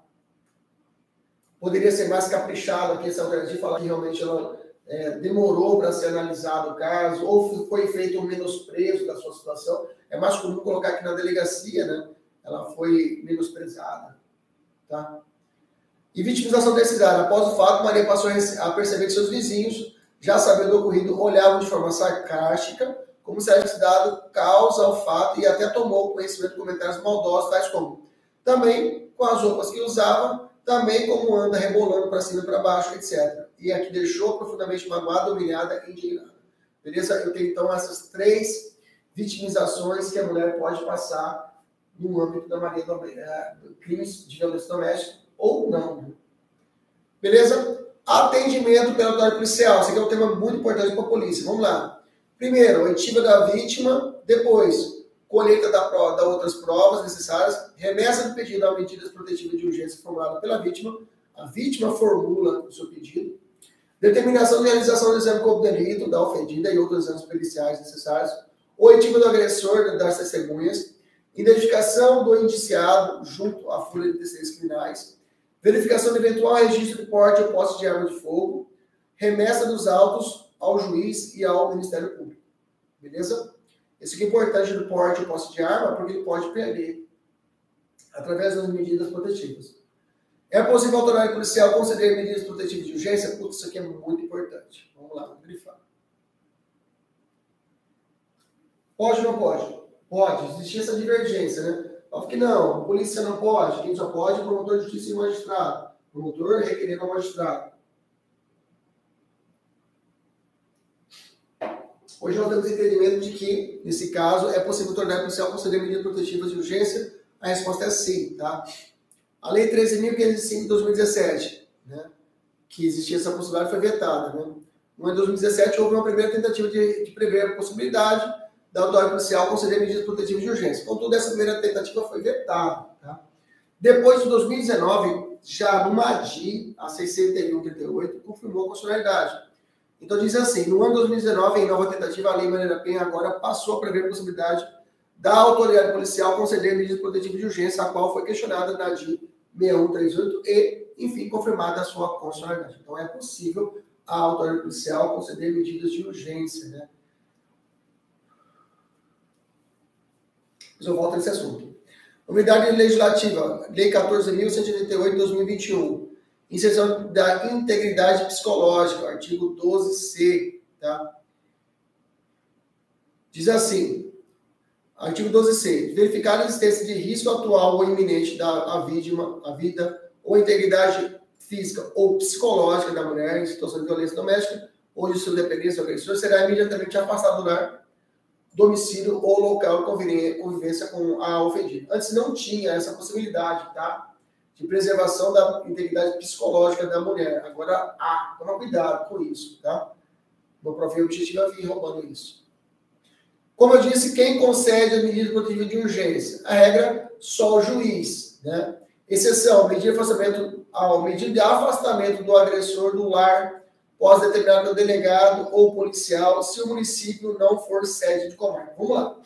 Poderia ser mais caprichado aqui essa alternativa, falar que realmente ela é, demorou para ser analisado o caso, ou foi feito um menosprezo da sua situação. É mais comum colocar aqui na delegacia, né? Ela foi menosprezada. Tá? E vitimização terciária. Após o fato, Maria passou a perceber que seus vizinhos, já sabendo do ocorrido, olhavam de forma sarcástica, como se tivesse dado causa ao fato e até tomou conhecimento de comentários maldosos, tais como também com as roupas que usava, também como anda rebolando para cima e para baixo, etc. E aqui deixou profundamente magoada, humilhada e indignada. Beleza? Eu tenho então essas três vitimizações que a mulher pode passar no âmbito da Maria do, é, crimes de violência doméstica ou não. Beleza? Atendimento pela autoridade policial. Esse aqui é um tema muito importante para a polícia. Vamos lá. Primeiro, oitiva da vítima. Depois, colheita da, da outras provas necessárias. Remessa do pedido a medidas protetivas de urgência formulada pela vítima. A vítima formula o seu pedido. Determinação de realização do exame corpo delito da ofendida e outros exames periciais necessários. Oitiva do agressor das testemunhas. Identificação do indiciado junto à folha de testemunhas criminais verificação de eventual registro de porte ou posse de arma de fogo, remessa dos autos ao juiz e ao Ministério Público. Beleza? Isso aqui é importante do porte ou posse de arma, porque ele pode perder através das medidas protetivas. É possível a autoridade policial conceder medidas protetivas de urgência? Putz, isso aqui é muito importante. Vamos lá, vamos grifar. Pode ou não pode? Pode, existe essa divergência, né? Óbvio que não, polícia não pode, quem só pode é promotor de justiça e magistrado. Promotor requerendo ao magistrado. Hoje nós temos entendimento de que, nesse caso, é possível tornar policial conceder medidas protetivas de urgência? A resposta é sim, tá? A Lei 13.505 de 2017, né, que existia essa possibilidade, foi vetada, né? Em 2017 houve uma primeira tentativa de, de prever a possibilidade da autoridade policial conceder medidas protetivas de urgência. Contudo, essa primeira tentativa foi vetada. Tá? Depois de 2019, já no MADI, a 6138, confirmou a constitucionalidade. Então diz assim, no ano de 2019, em nova tentativa, a Lei Maria Penha agora passou a prever a possibilidade da autoridade policial conceder medidas protetivas de urgência, a qual foi questionada na DI 6138 e, enfim, confirmada a sua constitucionalidade. Então é possível a autoridade policial conceder medidas de urgência, né? Mas eu volto nesse assunto. Unidade Legislativa, Lei 14.188 de 2021. Inserção da integridade psicológica, artigo 12c. Tá? Diz assim, artigo 12c. Verificar a existência de risco atual ou iminente da a vítima, a vida ou integridade física ou psicológica da mulher em situação de violência doméstica ou de sua dependência ou agressor, será imediatamente afastado do lar domicílio ou local de convivência com a ofendida. Antes não tinha essa possibilidade, tá? De preservação da integridade psicológica da mulher. Agora há. Toma cuidado com isso, tá? Prover objetivo vir roubando isso. Como eu disse, quem concede a medida protetiva de urgência? A regra, só o juiz, né? Exceção, medida de afastamento, ao medida de afastamento do agressor do lar pós determinado delegado ou policial, se o município não for sede de comarca. Vamos lá.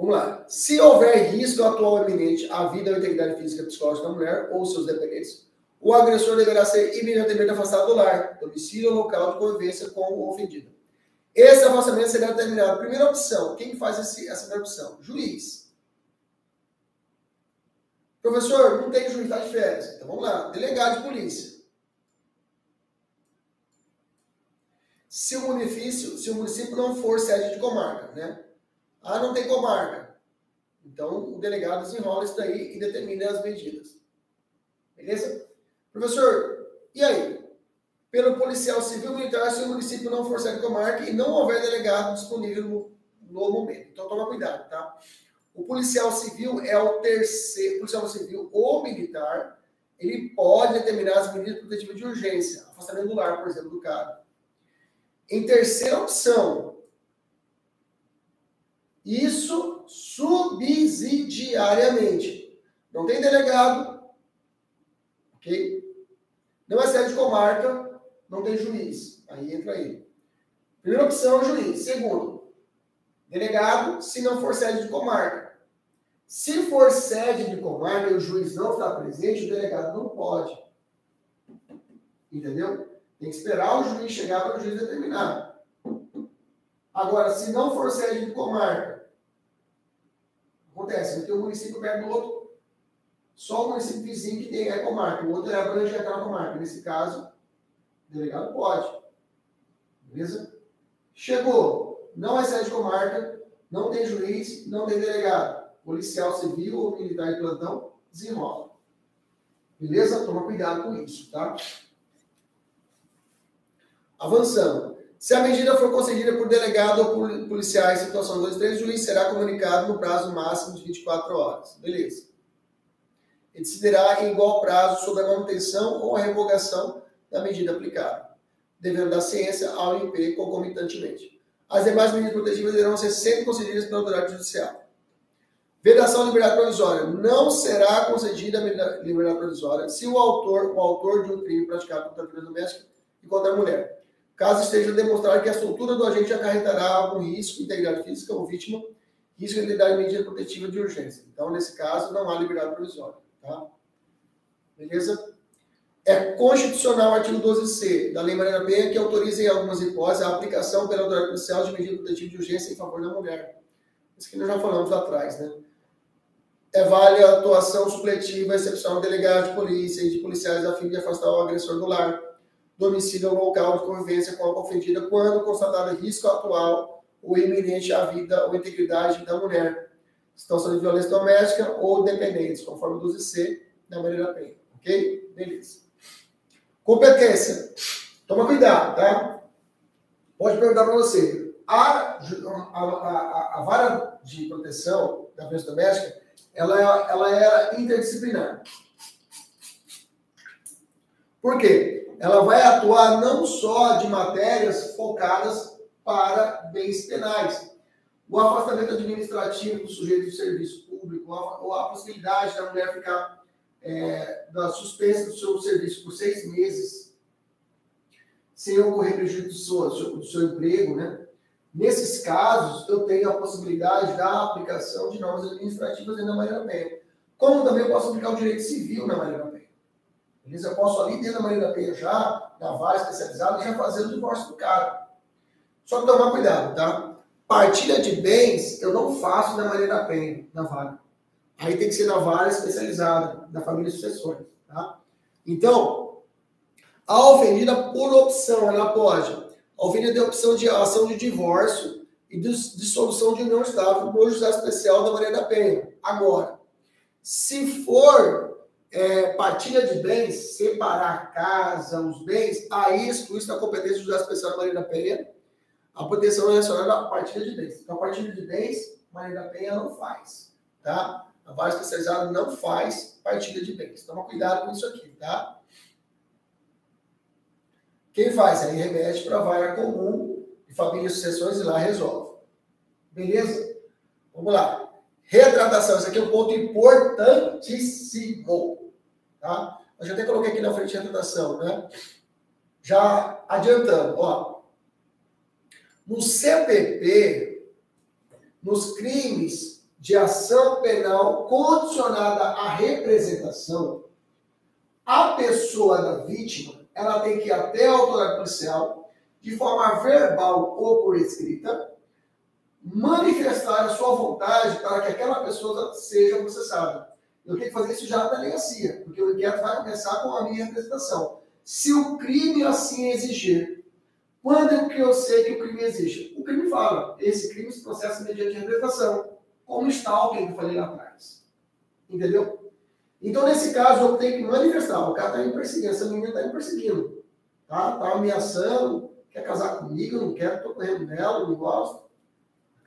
Vamos lá. Se houver risco atual iminente à vida ou integridade física e psicológica da mulher ou seus dependentes, o agressor deverá ser imediatamente afastado do lar, domicílio ou local de convivência com o ofendido. Esse afastamento será determinado. Primeira opção. Quem faz esse, essa primeira opção? Juiz. Professor, não tem juiz, está de férias. Então vamos lá. Delegado de polícia. se o município, se o município não for sede de comarca, né? Ah, não tem comarca. Então, o delegado desenrola isso daí e determina as medidas. Beleza? Professor, e aí? Pelo policial civil militar, se o município não for sede de comarca e não houver delegado disponível no, no momento. Então, toma cuidado, tá? O policial civil é o terceiro, policial civil ou militar, ele pode determinar as medidas protetivas de urgência, afastamento do lar, por exemplo, do cara. Em terceira opção, isso subsidiariamente. Não tem delegado, ok? Não é sede de comarca, não tem juiz. Aí entra aí. Primeira opção, juiz. Segundo, delegado, se não for sede de comarca. Se for sede de comarca e o juiz não está presente, o delegado não pode. Entendeu? Tem que esperar o juiz chegar para o juiz determinar. Agora, se não for sede de comarca, acontece, porque o município perto do outro, só o município vizinho que tem a comarca, o outro é abrange aquela comarca. Nesse caso, o delegado pode. Beleza? Chegou, não é sede de comarca, não tem juiz, não tem delegado. Policial civil ou militar de plantão, desenrola. Beleza? Toma cuidado com isso, tá? Avançando. Se a medida for concedida por delegado ou policiais, situação 2 3, o juiz será comunicado no prazo máximo de 24 horas. Beleza. Ele decidirá em igual prazo sobre a manutenção ou a revogação da medida aplicada, devendo dar ciência ao MP concomitantemente. As demais medidas protetivas deverão ser sempre concedidas pela autoridade judicial. Vedação liberdade provisória. Não será concedida a liberdade provisória se o autor, o autor de um crime praticado contra a vida doméstica e contra a mulher caso esteja demonstrado que a soltura do agente acarretará algum risco, integridade física ou vítima, risco de integridade medida protetiva de urgência. Então, nesse caso, não há liberdade provisória. Tá? Beleza? É constitucional o artigo 12c da Lei Maria da Penha que autoriza, em algumas hipóteses, a aplicação pela autoridade policial de medida protetiva de urgência em favor da mulher. Isso que nós já falamos lá atrás, né? É vale a atuação supletiva excepcional de delegados de polícia e de policiais a fim de afastar o agressor do lar domicílio ou local de convivência com a ofendida quando constatado risco atual ou iminente à vida ou integridade da mulher, situação de violência doméstica ou dependentes, conforme o 12C da Maria da Penha. Ok? Beleza. Competência. Toma cuidado, tá? Pode perguntar para você. A, a, a, a, vara de proteção da violência doméstica, ela, ela era interdisciplinar. Por quê? Ela vai atuar não só de matérias focadas para bens penais. O afastamento administrativo do sujeito de serviço público, ou a possibilidade da mulher ficar é, da suspensa do seu serviço por seis meses, sem ocorrer prejuízo do seu, do seu emprego, né? Nesses casos, eu tenho a possibilidade da aplicação de normas administrativas na Maria Penha. Como também posso aplicar o direito civil na Maria. Eu posso ali dentro da Maria da Penha já, na vara especializada, já fazer o divórcio do cara. Só que tomar cuidado, tá? Partilha de bens eu não faço na Maria da Penha, na vara. Aí tem que ser na vara especializada, da família sucessória, tá? Então, a ofendida por opção, ela pode. A ofendida tem opção de ação de divórcio e de dissolução de união estável no juizado especial da Maria da Penha. Agora, se for é, partilha de bens, separar a casa, os bens, aí exclui isso da competência do juiz especial Maria da Penha, a proteção relacionada à partilha de bens. Então, a partilha de bens, Maria da Penha não faz, tá? A vara especializada não faz partilha de bens. Toma cuidado com isso aqui, tá? Quem faz? Aí remete para a vara comum de família e sucessões e lá resolve. Beleza? Vamos lá. Retratação, isso aqui é um ponto importantíssimo. Tá? Eu já até coloquei aqui na frente a retratação, né? Já adiantando, ó. No CPP, nos crimes de ação penal condicionada à representação, a pessoa da vítima, ela tem que ir até a autoridade policial, de forma verbal ou por escrita, manifestar a sua vontade para que aquela pessoa seja processada. Eu tenho que fazer isso já na delegacia, porque o inquérito vai começar com a minha representação. Se o crime assim exigir, quando é que eu sei que o crime existe? O crime fala, esse crime se processa mediante representação, como está o que eu falei lá atrás. Entendeu? Então, nesse caso, eu tenho que manifestar. O cara está me perseguindo, essa menina está me perseguindo. Tá? Tá ameaçando, quer casar comigo, não quero, estou correndo dela, não gosto.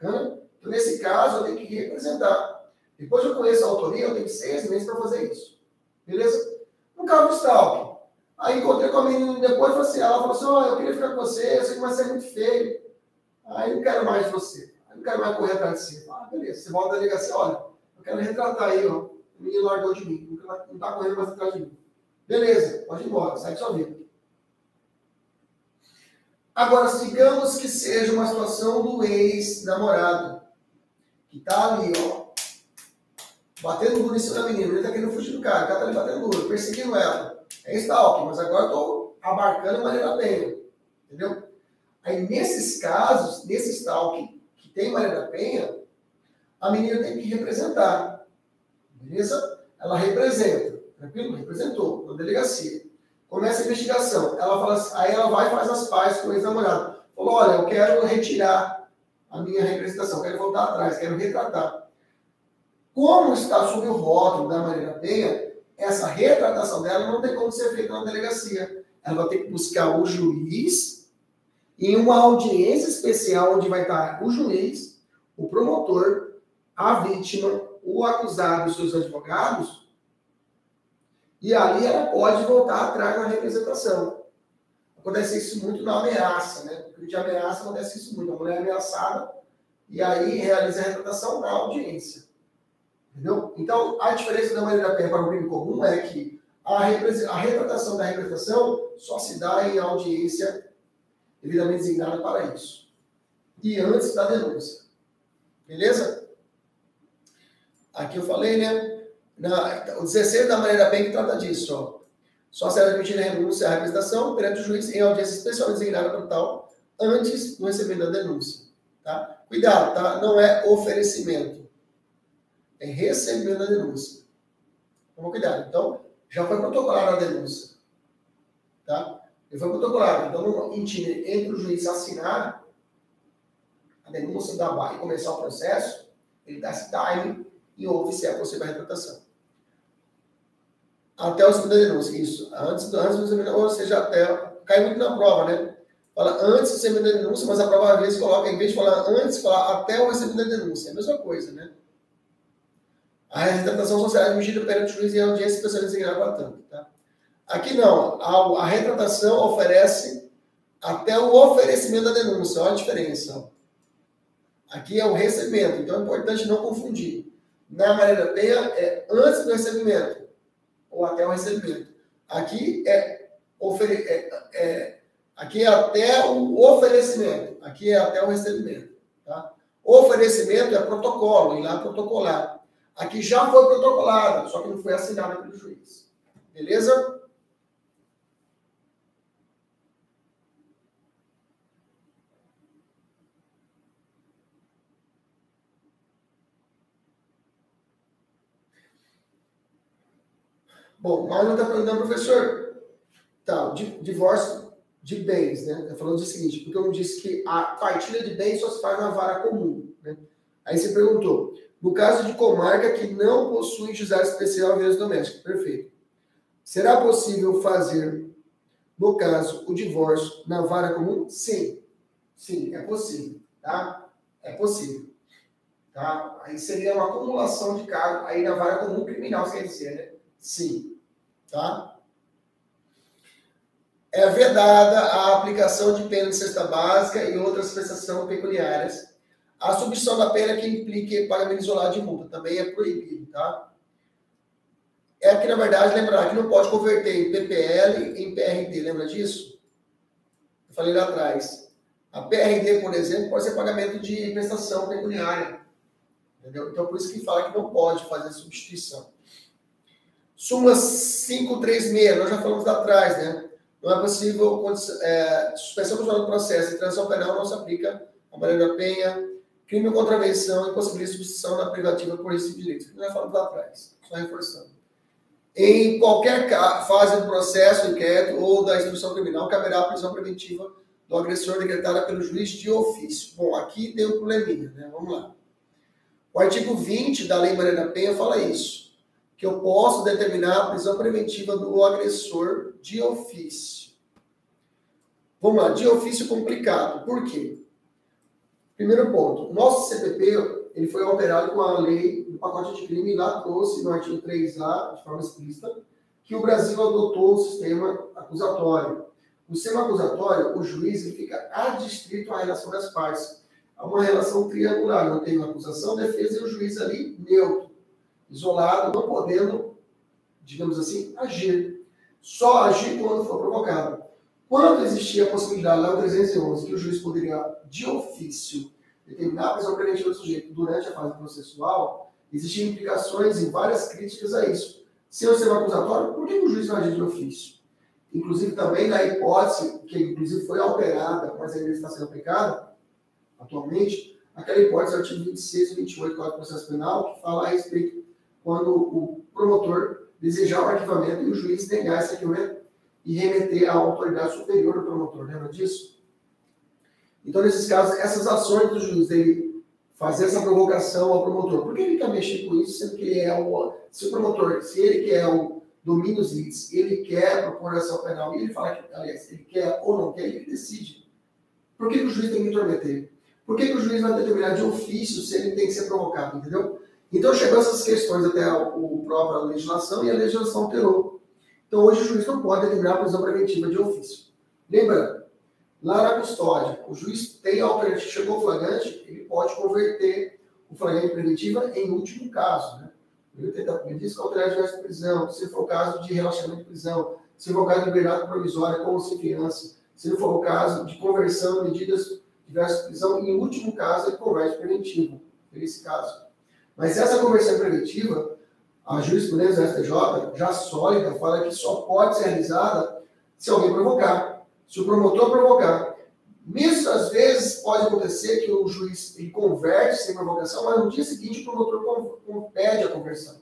Então, nesse caso, eu tenho que representar. Depois eu conheço a autoria, eu tenho seis meses para fazer isso. Beleza? No caso do stalking. Aí encontrei com a menina depois, assim, ela falou assim, oh, eu queria ficar com você, eu sei que vai ser muito feio. Aí não quero mais você. Aí não quero mais correr atrás de você. Ah, beleza. Você volta à delegacia, olha, eu quero retratar aí, ó. O menino largou de mim, não está correndo mais atrás de mim. Beleza, pode ir embora, segue sua vida. Agora, digamos que seja uma situação do ex-namorado, que tá ali, ó, batendo duro em cima da menina, ele tá querendo fugir do cara, o cara tá ali batendo duro, perseguindo ela. É stalking, mas agora eu tô abarcando a Maria da Penha, entendeu? Aí, nesses casos, nesse stalking que tem Maria da Penha, a menina tem que representar, beleza? Ela representa, tranquilo? Representou na delegacia. Começa a investigação. Ela fala assim, aí ela vai e faz as pazes com o ex-namorado. Falou, olha, eu quero retirar a minha representação, quero voltar atrás, quero retratar. Como está sob o rótulo da Maria Penha, essa retratação dela não tem como ser feita na delegacia. Ela vai ter que buscar o juiz em uma audiência especial onde vai estar o juiz, o promotor, a vítima, o acusado e seus advogados, e ali ela pode voltar atrás na representação. Acontece isso muito na ameaça, né? Porque de ameaça acontece isso muito. A mulher é ameaçada e aí realiza a retratação na audiência. Entendeu? Então, a diferença da maneira penha para o crime comum é que a, a retratação da representação só se dá em audiência devidamente designada para isso. E antes da denúncia. Beleza? Aqui eu falei, né? O 16 da maneira bem que trata disso, ó. Só será admitida a renúncia à representação perante o juiz em audiência especialmente designada para tal, antes do recebimento da denúncia. Tá? Cuidado, tá? Não é oferecimento. É recebimento da denúncia. Toma cuidado. Então, já foi protocolada a denúncia. Tá? Já foi protocolada. Então, entre o juiz assinar a denúncia da BAE e começar o processo, ele dá esse time e ouve se é possível a retratação. Até o segundo denúncia, isso. Antes, antes do exame, ou seja, até. Cai muito na prova, né? Fala antes do recebimento da denúncia, mas a prova às vezes coloca, em vez de falar antes, falar até o recebimento da denúncia. É a mesma coisa, né? A retratação social é admitida perante o juiz em audiência especializada para tanto. Tá? Aqui não. A, a, retratação oferece até o oferecimento da denúncia. Olha a diferença. Aqui é o recebimento. Então é importante não confundir. Na maneira penha é antes do recebimento ou até o recebimento. Aqui é, é, é, aqui é até o oferecimento. Aqui é até o recebimento. Tá? Oferecimento é protocolo, ir lá protocolar. Aqui já foi protocolada, só que não foi assinada pelo juiz. Beleza? Bom, Marlon está perguntando, professor, tá, divórcio de bens, né? Está falando o seguinte, porque eu disse que a partilha de bens só se faz na vara comum, né? Aí você perguntou, no caso de comarca que não possui juizado especial vias domésticas. Perfeito. Será possível fazer, no caso, o divórcio na vara comum? Sim. Sim, é possível. Tá? É possível. Tá? Aí seria uma acumulação de cargo aí na vara comum criminal, quer dizer, né? Sim. Tá? É vedada a aplicação de pena de cesta básica e outras prestações pecuniárias a substituição da pena que implique pagamento isolado de multa também é proibido, tá? É que, na verdade, lembrar que não pode converter em PPL em PRD, lembra disso? Eu falei lá atrás. A PRD, por exemplo, pode ser pagamento de prestação pecuniária. Entendeu? Então, por isso que fala que não pode fazer substituição. Súmula 536, nós já falamos lá atrás, né? Não é possível, é, suspensão do processo e penal não se aplica a Maria da Penha, crime ou contravenção e possibilita substituição da privativa por esse direito. Nós já falamos lá atrás, só reforçando. Em qualquer fase do processo, inquérito ou da instrução criminal, caberá a prisão preventiva do agressor decretada pelo juiz de ofício. Bom, aqui tem um probleminha, né? Vamos lá. O artigo 20 da Lei Maria da Penha fala isso, que eu posso determinar a prisão preventiva do agressor de ofício. Vamos lá, de ofício complicado. Por quê? Primeiro ponto, nosso CPP ele foi alterado com a lei do pacote de crime lá trouxe no artigo 3A, de forma explícita, que o Brasil adotou o sistema acusatório. O sistema acusatório, o juiz fica adstrito à relação das partes. Há uma relação triangular, não tem uma acusação, defesa e o juiz ali neutro, isolado, não podendo, digamos assim, agir. Só agir quando for provocado. Quando existia a possibilidade, lá no 311, que o juiz poderia, de ofício, determinar a prisão preventiva do sujeito durante a fase processual, existiam implicações e várias críticas a isso. Se eu ser um acusatório, por que o juiz não agir de ofício? Inclusive também na hipótese, que inclusive foi alterada, mas ainda está sendo aplicada atualmente, aquela hipótese do artigo 26 e 28 do Código Processo Penal, que fala a respeito quando o promotor desejar o arquivamento e o juiz negar esse arquivamento e remeter à autoridade superior do promotor. Lembra disso? Então, nesses casos, essas ações do juiz, ele fazer essa provocação ao promotor, por que ele quer mexer com isso, sendo que ele é o. Se o promotor, se ele quer o domínio litis, ele quer propor ação penal, e ele fala que, aliás, ele quer ou não quer, ele decide. Por que, que o juiz tem que intrometer? Por que, que o juiz vai determinar de ofício se ele tem que ser provocado, entendeu? Então chegou essas questões até a, o própria legislação e a legislação alterou. Então hoje o juiz não pode determinar a prisão preventiva de ofício. Lembrando, lá na custódia, o juiz tem a alternativa, chegou o flagrante, ele pode converter o flagrante preventiva em último caso, né? Medidas cautelares de prisão, se for o caso de relaxamento de prisão, se for o caso de liberdade provisória como se criança, se for o caso de conversão, medidas diversas de prisão, em último caso, ele converte preventivo, nesse caso. Mas essa conversão preventiva, a jurisprudência da STJ, já sólida, fala que só pode ser realizada se alguém provocar. Se o promotor provocar. Mesmo às vezes pode acontecer que o juiz ele converte sem provocação, mas no dia seguinte o promotor pede a conversão.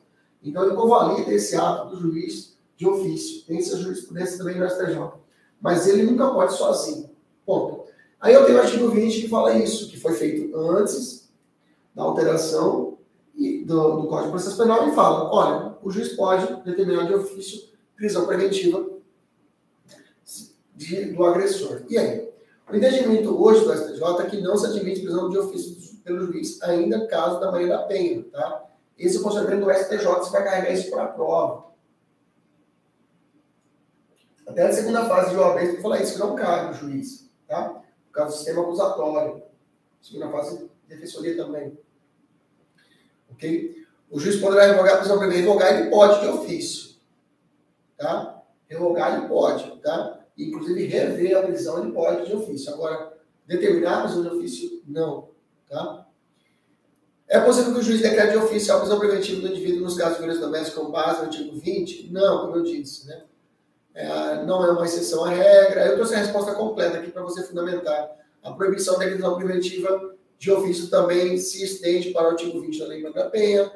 Então ele convalida esse ato do juiz de ofício. Tem essa jurisprudência também no STJ. Mas ele nunca pode sozinho. Ponto. Aí eu tenho o artigo 20 que fala isso, que foi feito antes da alteração do, do Código de Processo Penal e fala: olha, o juiz pode determinar de ofício prisão preventiva de, do agressor. E aí? O entendimento hoje do STJ é que não se admite prisão de ofício pelo juiz, ainda caso da Maria da Penha, tá? Esse é o conselheiro do STJ, você vai carregar isso para a prova. Até a segunda fase de OAB, você falar isso, que não cabe o juiz, tá? Por causa do sistema acusatório. Segunda fase, de defensoria também. Ok? O juiz poderá revogar a prisão preventiva. Revogar ele pode de ofício. Tá? Revogar ele pode, tá? Inclusive, rever a prisão ele pode de ofício. Agora, determinar a prisão de ofício, não. Tá? É possível que o juiz decrete de ofício a prisão preventiva do indivíduo nos casos de violência doméstica com base no artigo 20? Não, como eu disse, né? É, não é uma exceção à regra. Eu trouxe a resposta completa aqui para você fundamentar. A proibição da prisão preventiva de ofício também se estende para o artigo 20 da Lei da Penha.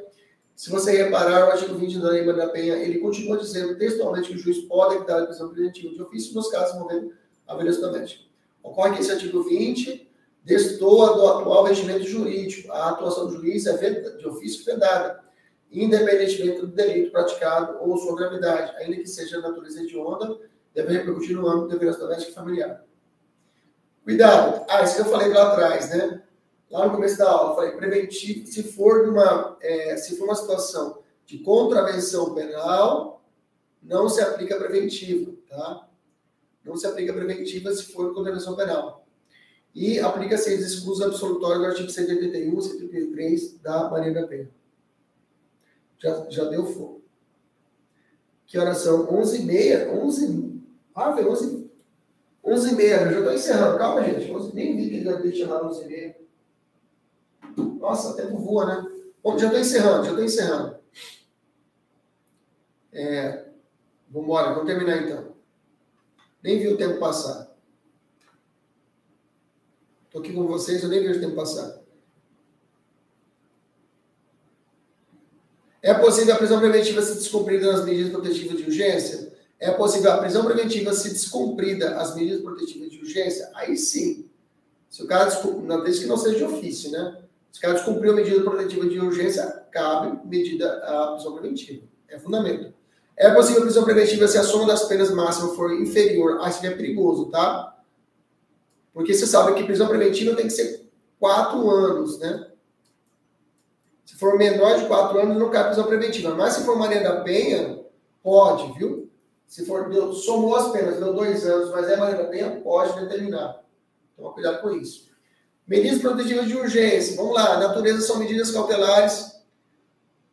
Se você reparar, o artigo 20 da Lei da Penha, ele continua dizendo textualmente que o juiz pode evitar a prisão preventiva de ofício nos casos envolvendo a violência doméstica. Ocorre que esse artigo 20 destoa do atual regimento jurídico. A atuação do juiz é de ofício vedada, independentemente do delito praticado ou sua gravidade, ainda que seja de natureza hedionda, deve repercutir no âmbito da violência doméstica e familiar. Cuidado! Ah, isso que eu falei lá atrás, né? Lá no começo da aula, falei, preventivo, se for uma, é, se for uma situação de contravenção penal, não se aplica preventiva, tá? Não se aplica preventiva se for contravenção penal. E aplica-se as exclusas absolutórias do artigo 181, 183 da Maria da Penha. Já, já deu fogo. Que horas são? 11h30, 11 Ah, velho, 11 11h30, eu já estou encerrando. Calma, gente. 11, nem vi que ele já deixa lá 11h30. Nossa, o tempo voa, né? Bom, já estou encerrando, já estou encerrando. É, vamos embora, vamos terminar então. Nem vi o tempo passar. Estou aqui com vocês, eu nem vejo o tempo passar. É possível a prisão preventiva ser descumprida nas medidas protetivas de urgência? É possível a prisão preventiva ser descumprida as medidas protetivas de urgência? Aí sim. Se o cara desde que não seja de ofício, né? Se o cara descumpriu a medida protetiva de urgência, cabe medida a prisão preventiva. É fundamento. É possível prisão preventiva se a soma das penas máximas for inferior. Ah, isso é perigoso, tá? Porque você sabe que prisão preventiva tem que ser quatro anos, né? Se for menor de quatro anos, não cabe prisão preventiva. Mas se for Maria da Penha, pode, viu? Se for, deu, somou as penas, deu dois anos, mas é Maria da Penha, pode determinar. Toma cuidado com isso. Medidas protetivas de urgência. Vamos lá. Natureza são medidas cautelares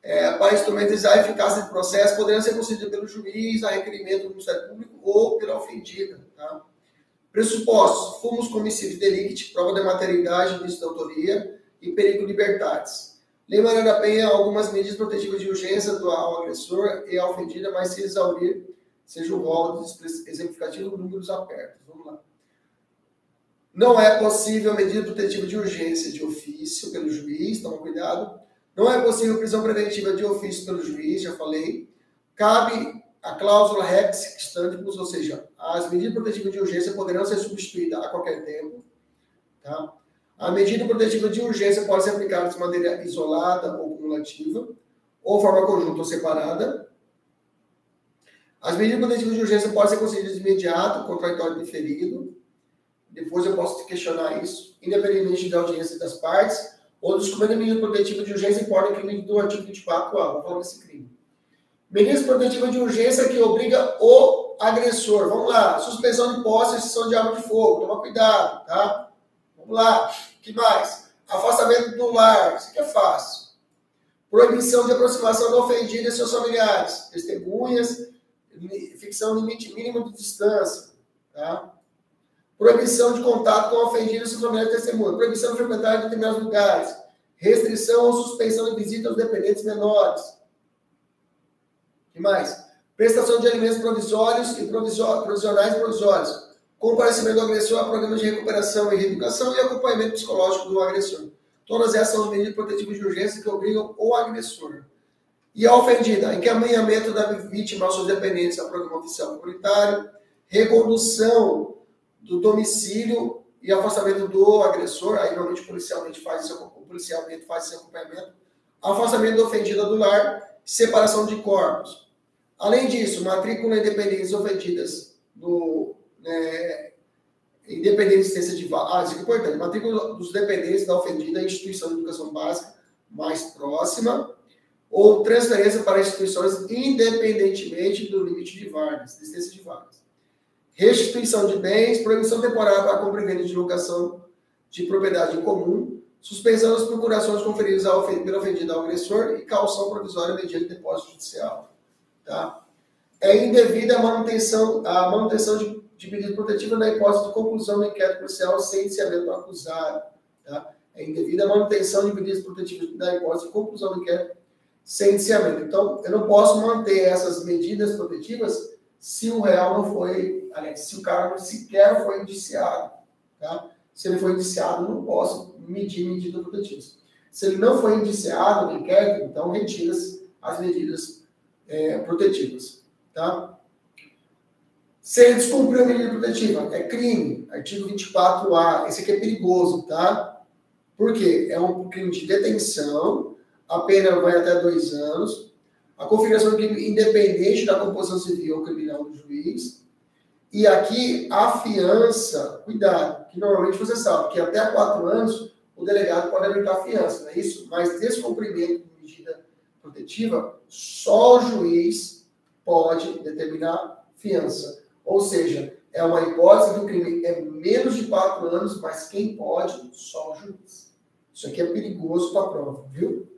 é, para instrumentalizar a eficácia do processo, poderão ser concedidas pelo juiz, a requerimento do Ministério Público ou pela ofendida. Tá? Pressupostos: fumos comissíveis delicti, prova de materialidade, início da autoria e perigo de libertatis. Lei Maria da Penha, algumas medidas protetivas de urgência do ao agressor e à ofendida, mas se exaurir, seja o rol exemplificativo, números apertos. Vamos lá. Não é possível medida protetiva de urgência de ofício pelo juiz, toma cuidado. Não é possível prisão preventiva de ofício pelo juiz, já falei. Cabe a cláusula rex stantibus, ou seja, as medidas protetivas de urgência poderão ser substituídas a qualquer tempo. Tá? A medida protetiva de urgência pode ser aplicada de maneira isolada ou cumulativa, ou forma conjunta ou separada. As medidas protetivas de urgência podem ser concedidas de imediato, contraditório diferido depois eu posso questionar isso, independente da audiência das partes, ou dos comandos de medida protetiva de urgência importa crime do artigo 24A, vou falar desse crime. Medidas protetivas de urgência que obriga o agressor. Vamos lá. Suspensão de posse e extinção de arma de fogo. Toma cuidado, tá? Vamos lá. Que mais? Afastamento do lar. Isso aqui é fácil. Proibição de aproximação do ofendido e seus familiares. Testemunhas. Fixação limite mínimo de distância. Tá? Proibição de contato com o ofendido e familiares testemunhas. Proibição de frequentar determinados lugares. Restrição ou suspensão de visita aos dependentes menores que mais? Prestação de alimentos provisórios e provisionais provisórios. Comparecimento do agressor a programas de recuperação e reeducação e acompanhamento psicológico do agressor. Todas essas são medidas protetivas de urgência que obrigam o agressor. E a ofendida, encaminhamento da vítima aos seus dependentes ao programa oficial comunitário, recondução do domicílio e afastamento do agressor, aí normalmente policialmente faz esse, policialmente faz esse acompanhamento, afastamento da ofendida do lar, separação de corpos. Além disso, matrícula independentes ofendidas no né, independente de existência de ah, isso é importante, matrícula dos dependentes da ofendida instituição de educação básica mais próxima ou transferência para instituições independentemente do limite de vagas, existência de vagas. Restituição de bens, proibição temporária para compra e venda de locação de propriedade comum, suspensão das procurações conferidas ao pelo ofendido ao agressor e calção provisória mediante depósito judicial. Tá? É indevida a manutenção, a manutenção de, de medida protetiva na hipótese de conclusão do inquérito policial sem indiciamento do acusado. Tá? É indevida a manutenção de medidas protetivas na hipótese de conclusão do inquérito sem indiciamento. Então, eu não posso manter essas medidas protetivas se o réu não foi, se o cara sequer foi indiciado. Tá? Se ele foi indiciado, não posso medir medidas protetivas. Se ele não foi indiciado no inquérito, então retira as medidas é, protetivas. Tá? Se ele descumpriu a medida protetiva, é crime. Artigo 24A. Esse aqui é perigoso, tá? Por quê? É um crime de detenção, a pena vai até dois anos, a configuração do crime independente da composição civil ou criminal do juiz, e aqui a fiança, cuidado, que normalmente você sabe que até quatro anos o delegado pode aumentar a fiança, não é isso? Mas descumprimento de medida protetiva, só o juiz pode determinar fiança. Ou seja, é uma hipótese que o crime é menos de quatro anos, mas quem pode? Só o juiz. Isso aqui é perigoso para a prova, viu?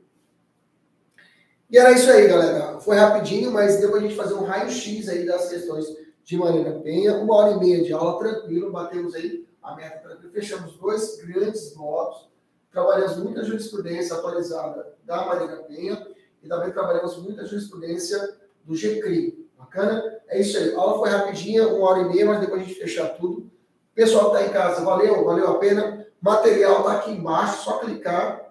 E era isso aí, galera. Foi rapidinho, mas depois a gente fazer um raio-x aí das questões de Marina Penha, uma hora e meia de aula tranquilo, batemos aí a meta tranquilo, fechamos dois grandes blocos, trabalhamos muita jurisprudência atualizada da Marina Penha e também trabalhamos muita jurisprudência do GCRI. Bacana? É isso aí. A aula foi rapidinha, uma hora e meia, mas depois a gente fechar tudo. Pessoal que está em casa, valeu, valeu a pena. Material está aqui embaixo, só clicar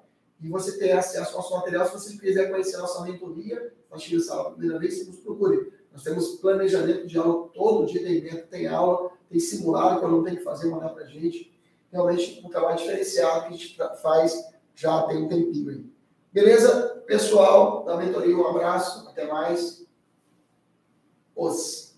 e você tem acesso ao nosso material. Se você quiser conhecer a nossa mentoria, essa aula a primeira vez, você nos procure. Nós temos planejamento de aula todo dia, tem evento, tem aula, tem simulado que eu não tenho que fazer, mandar para a gente. Realmente um trabalho diferenciado que a gente faz já tem um tempinho aí. Beleza? Pessoal da mentoria, um abraço, até mais. Os.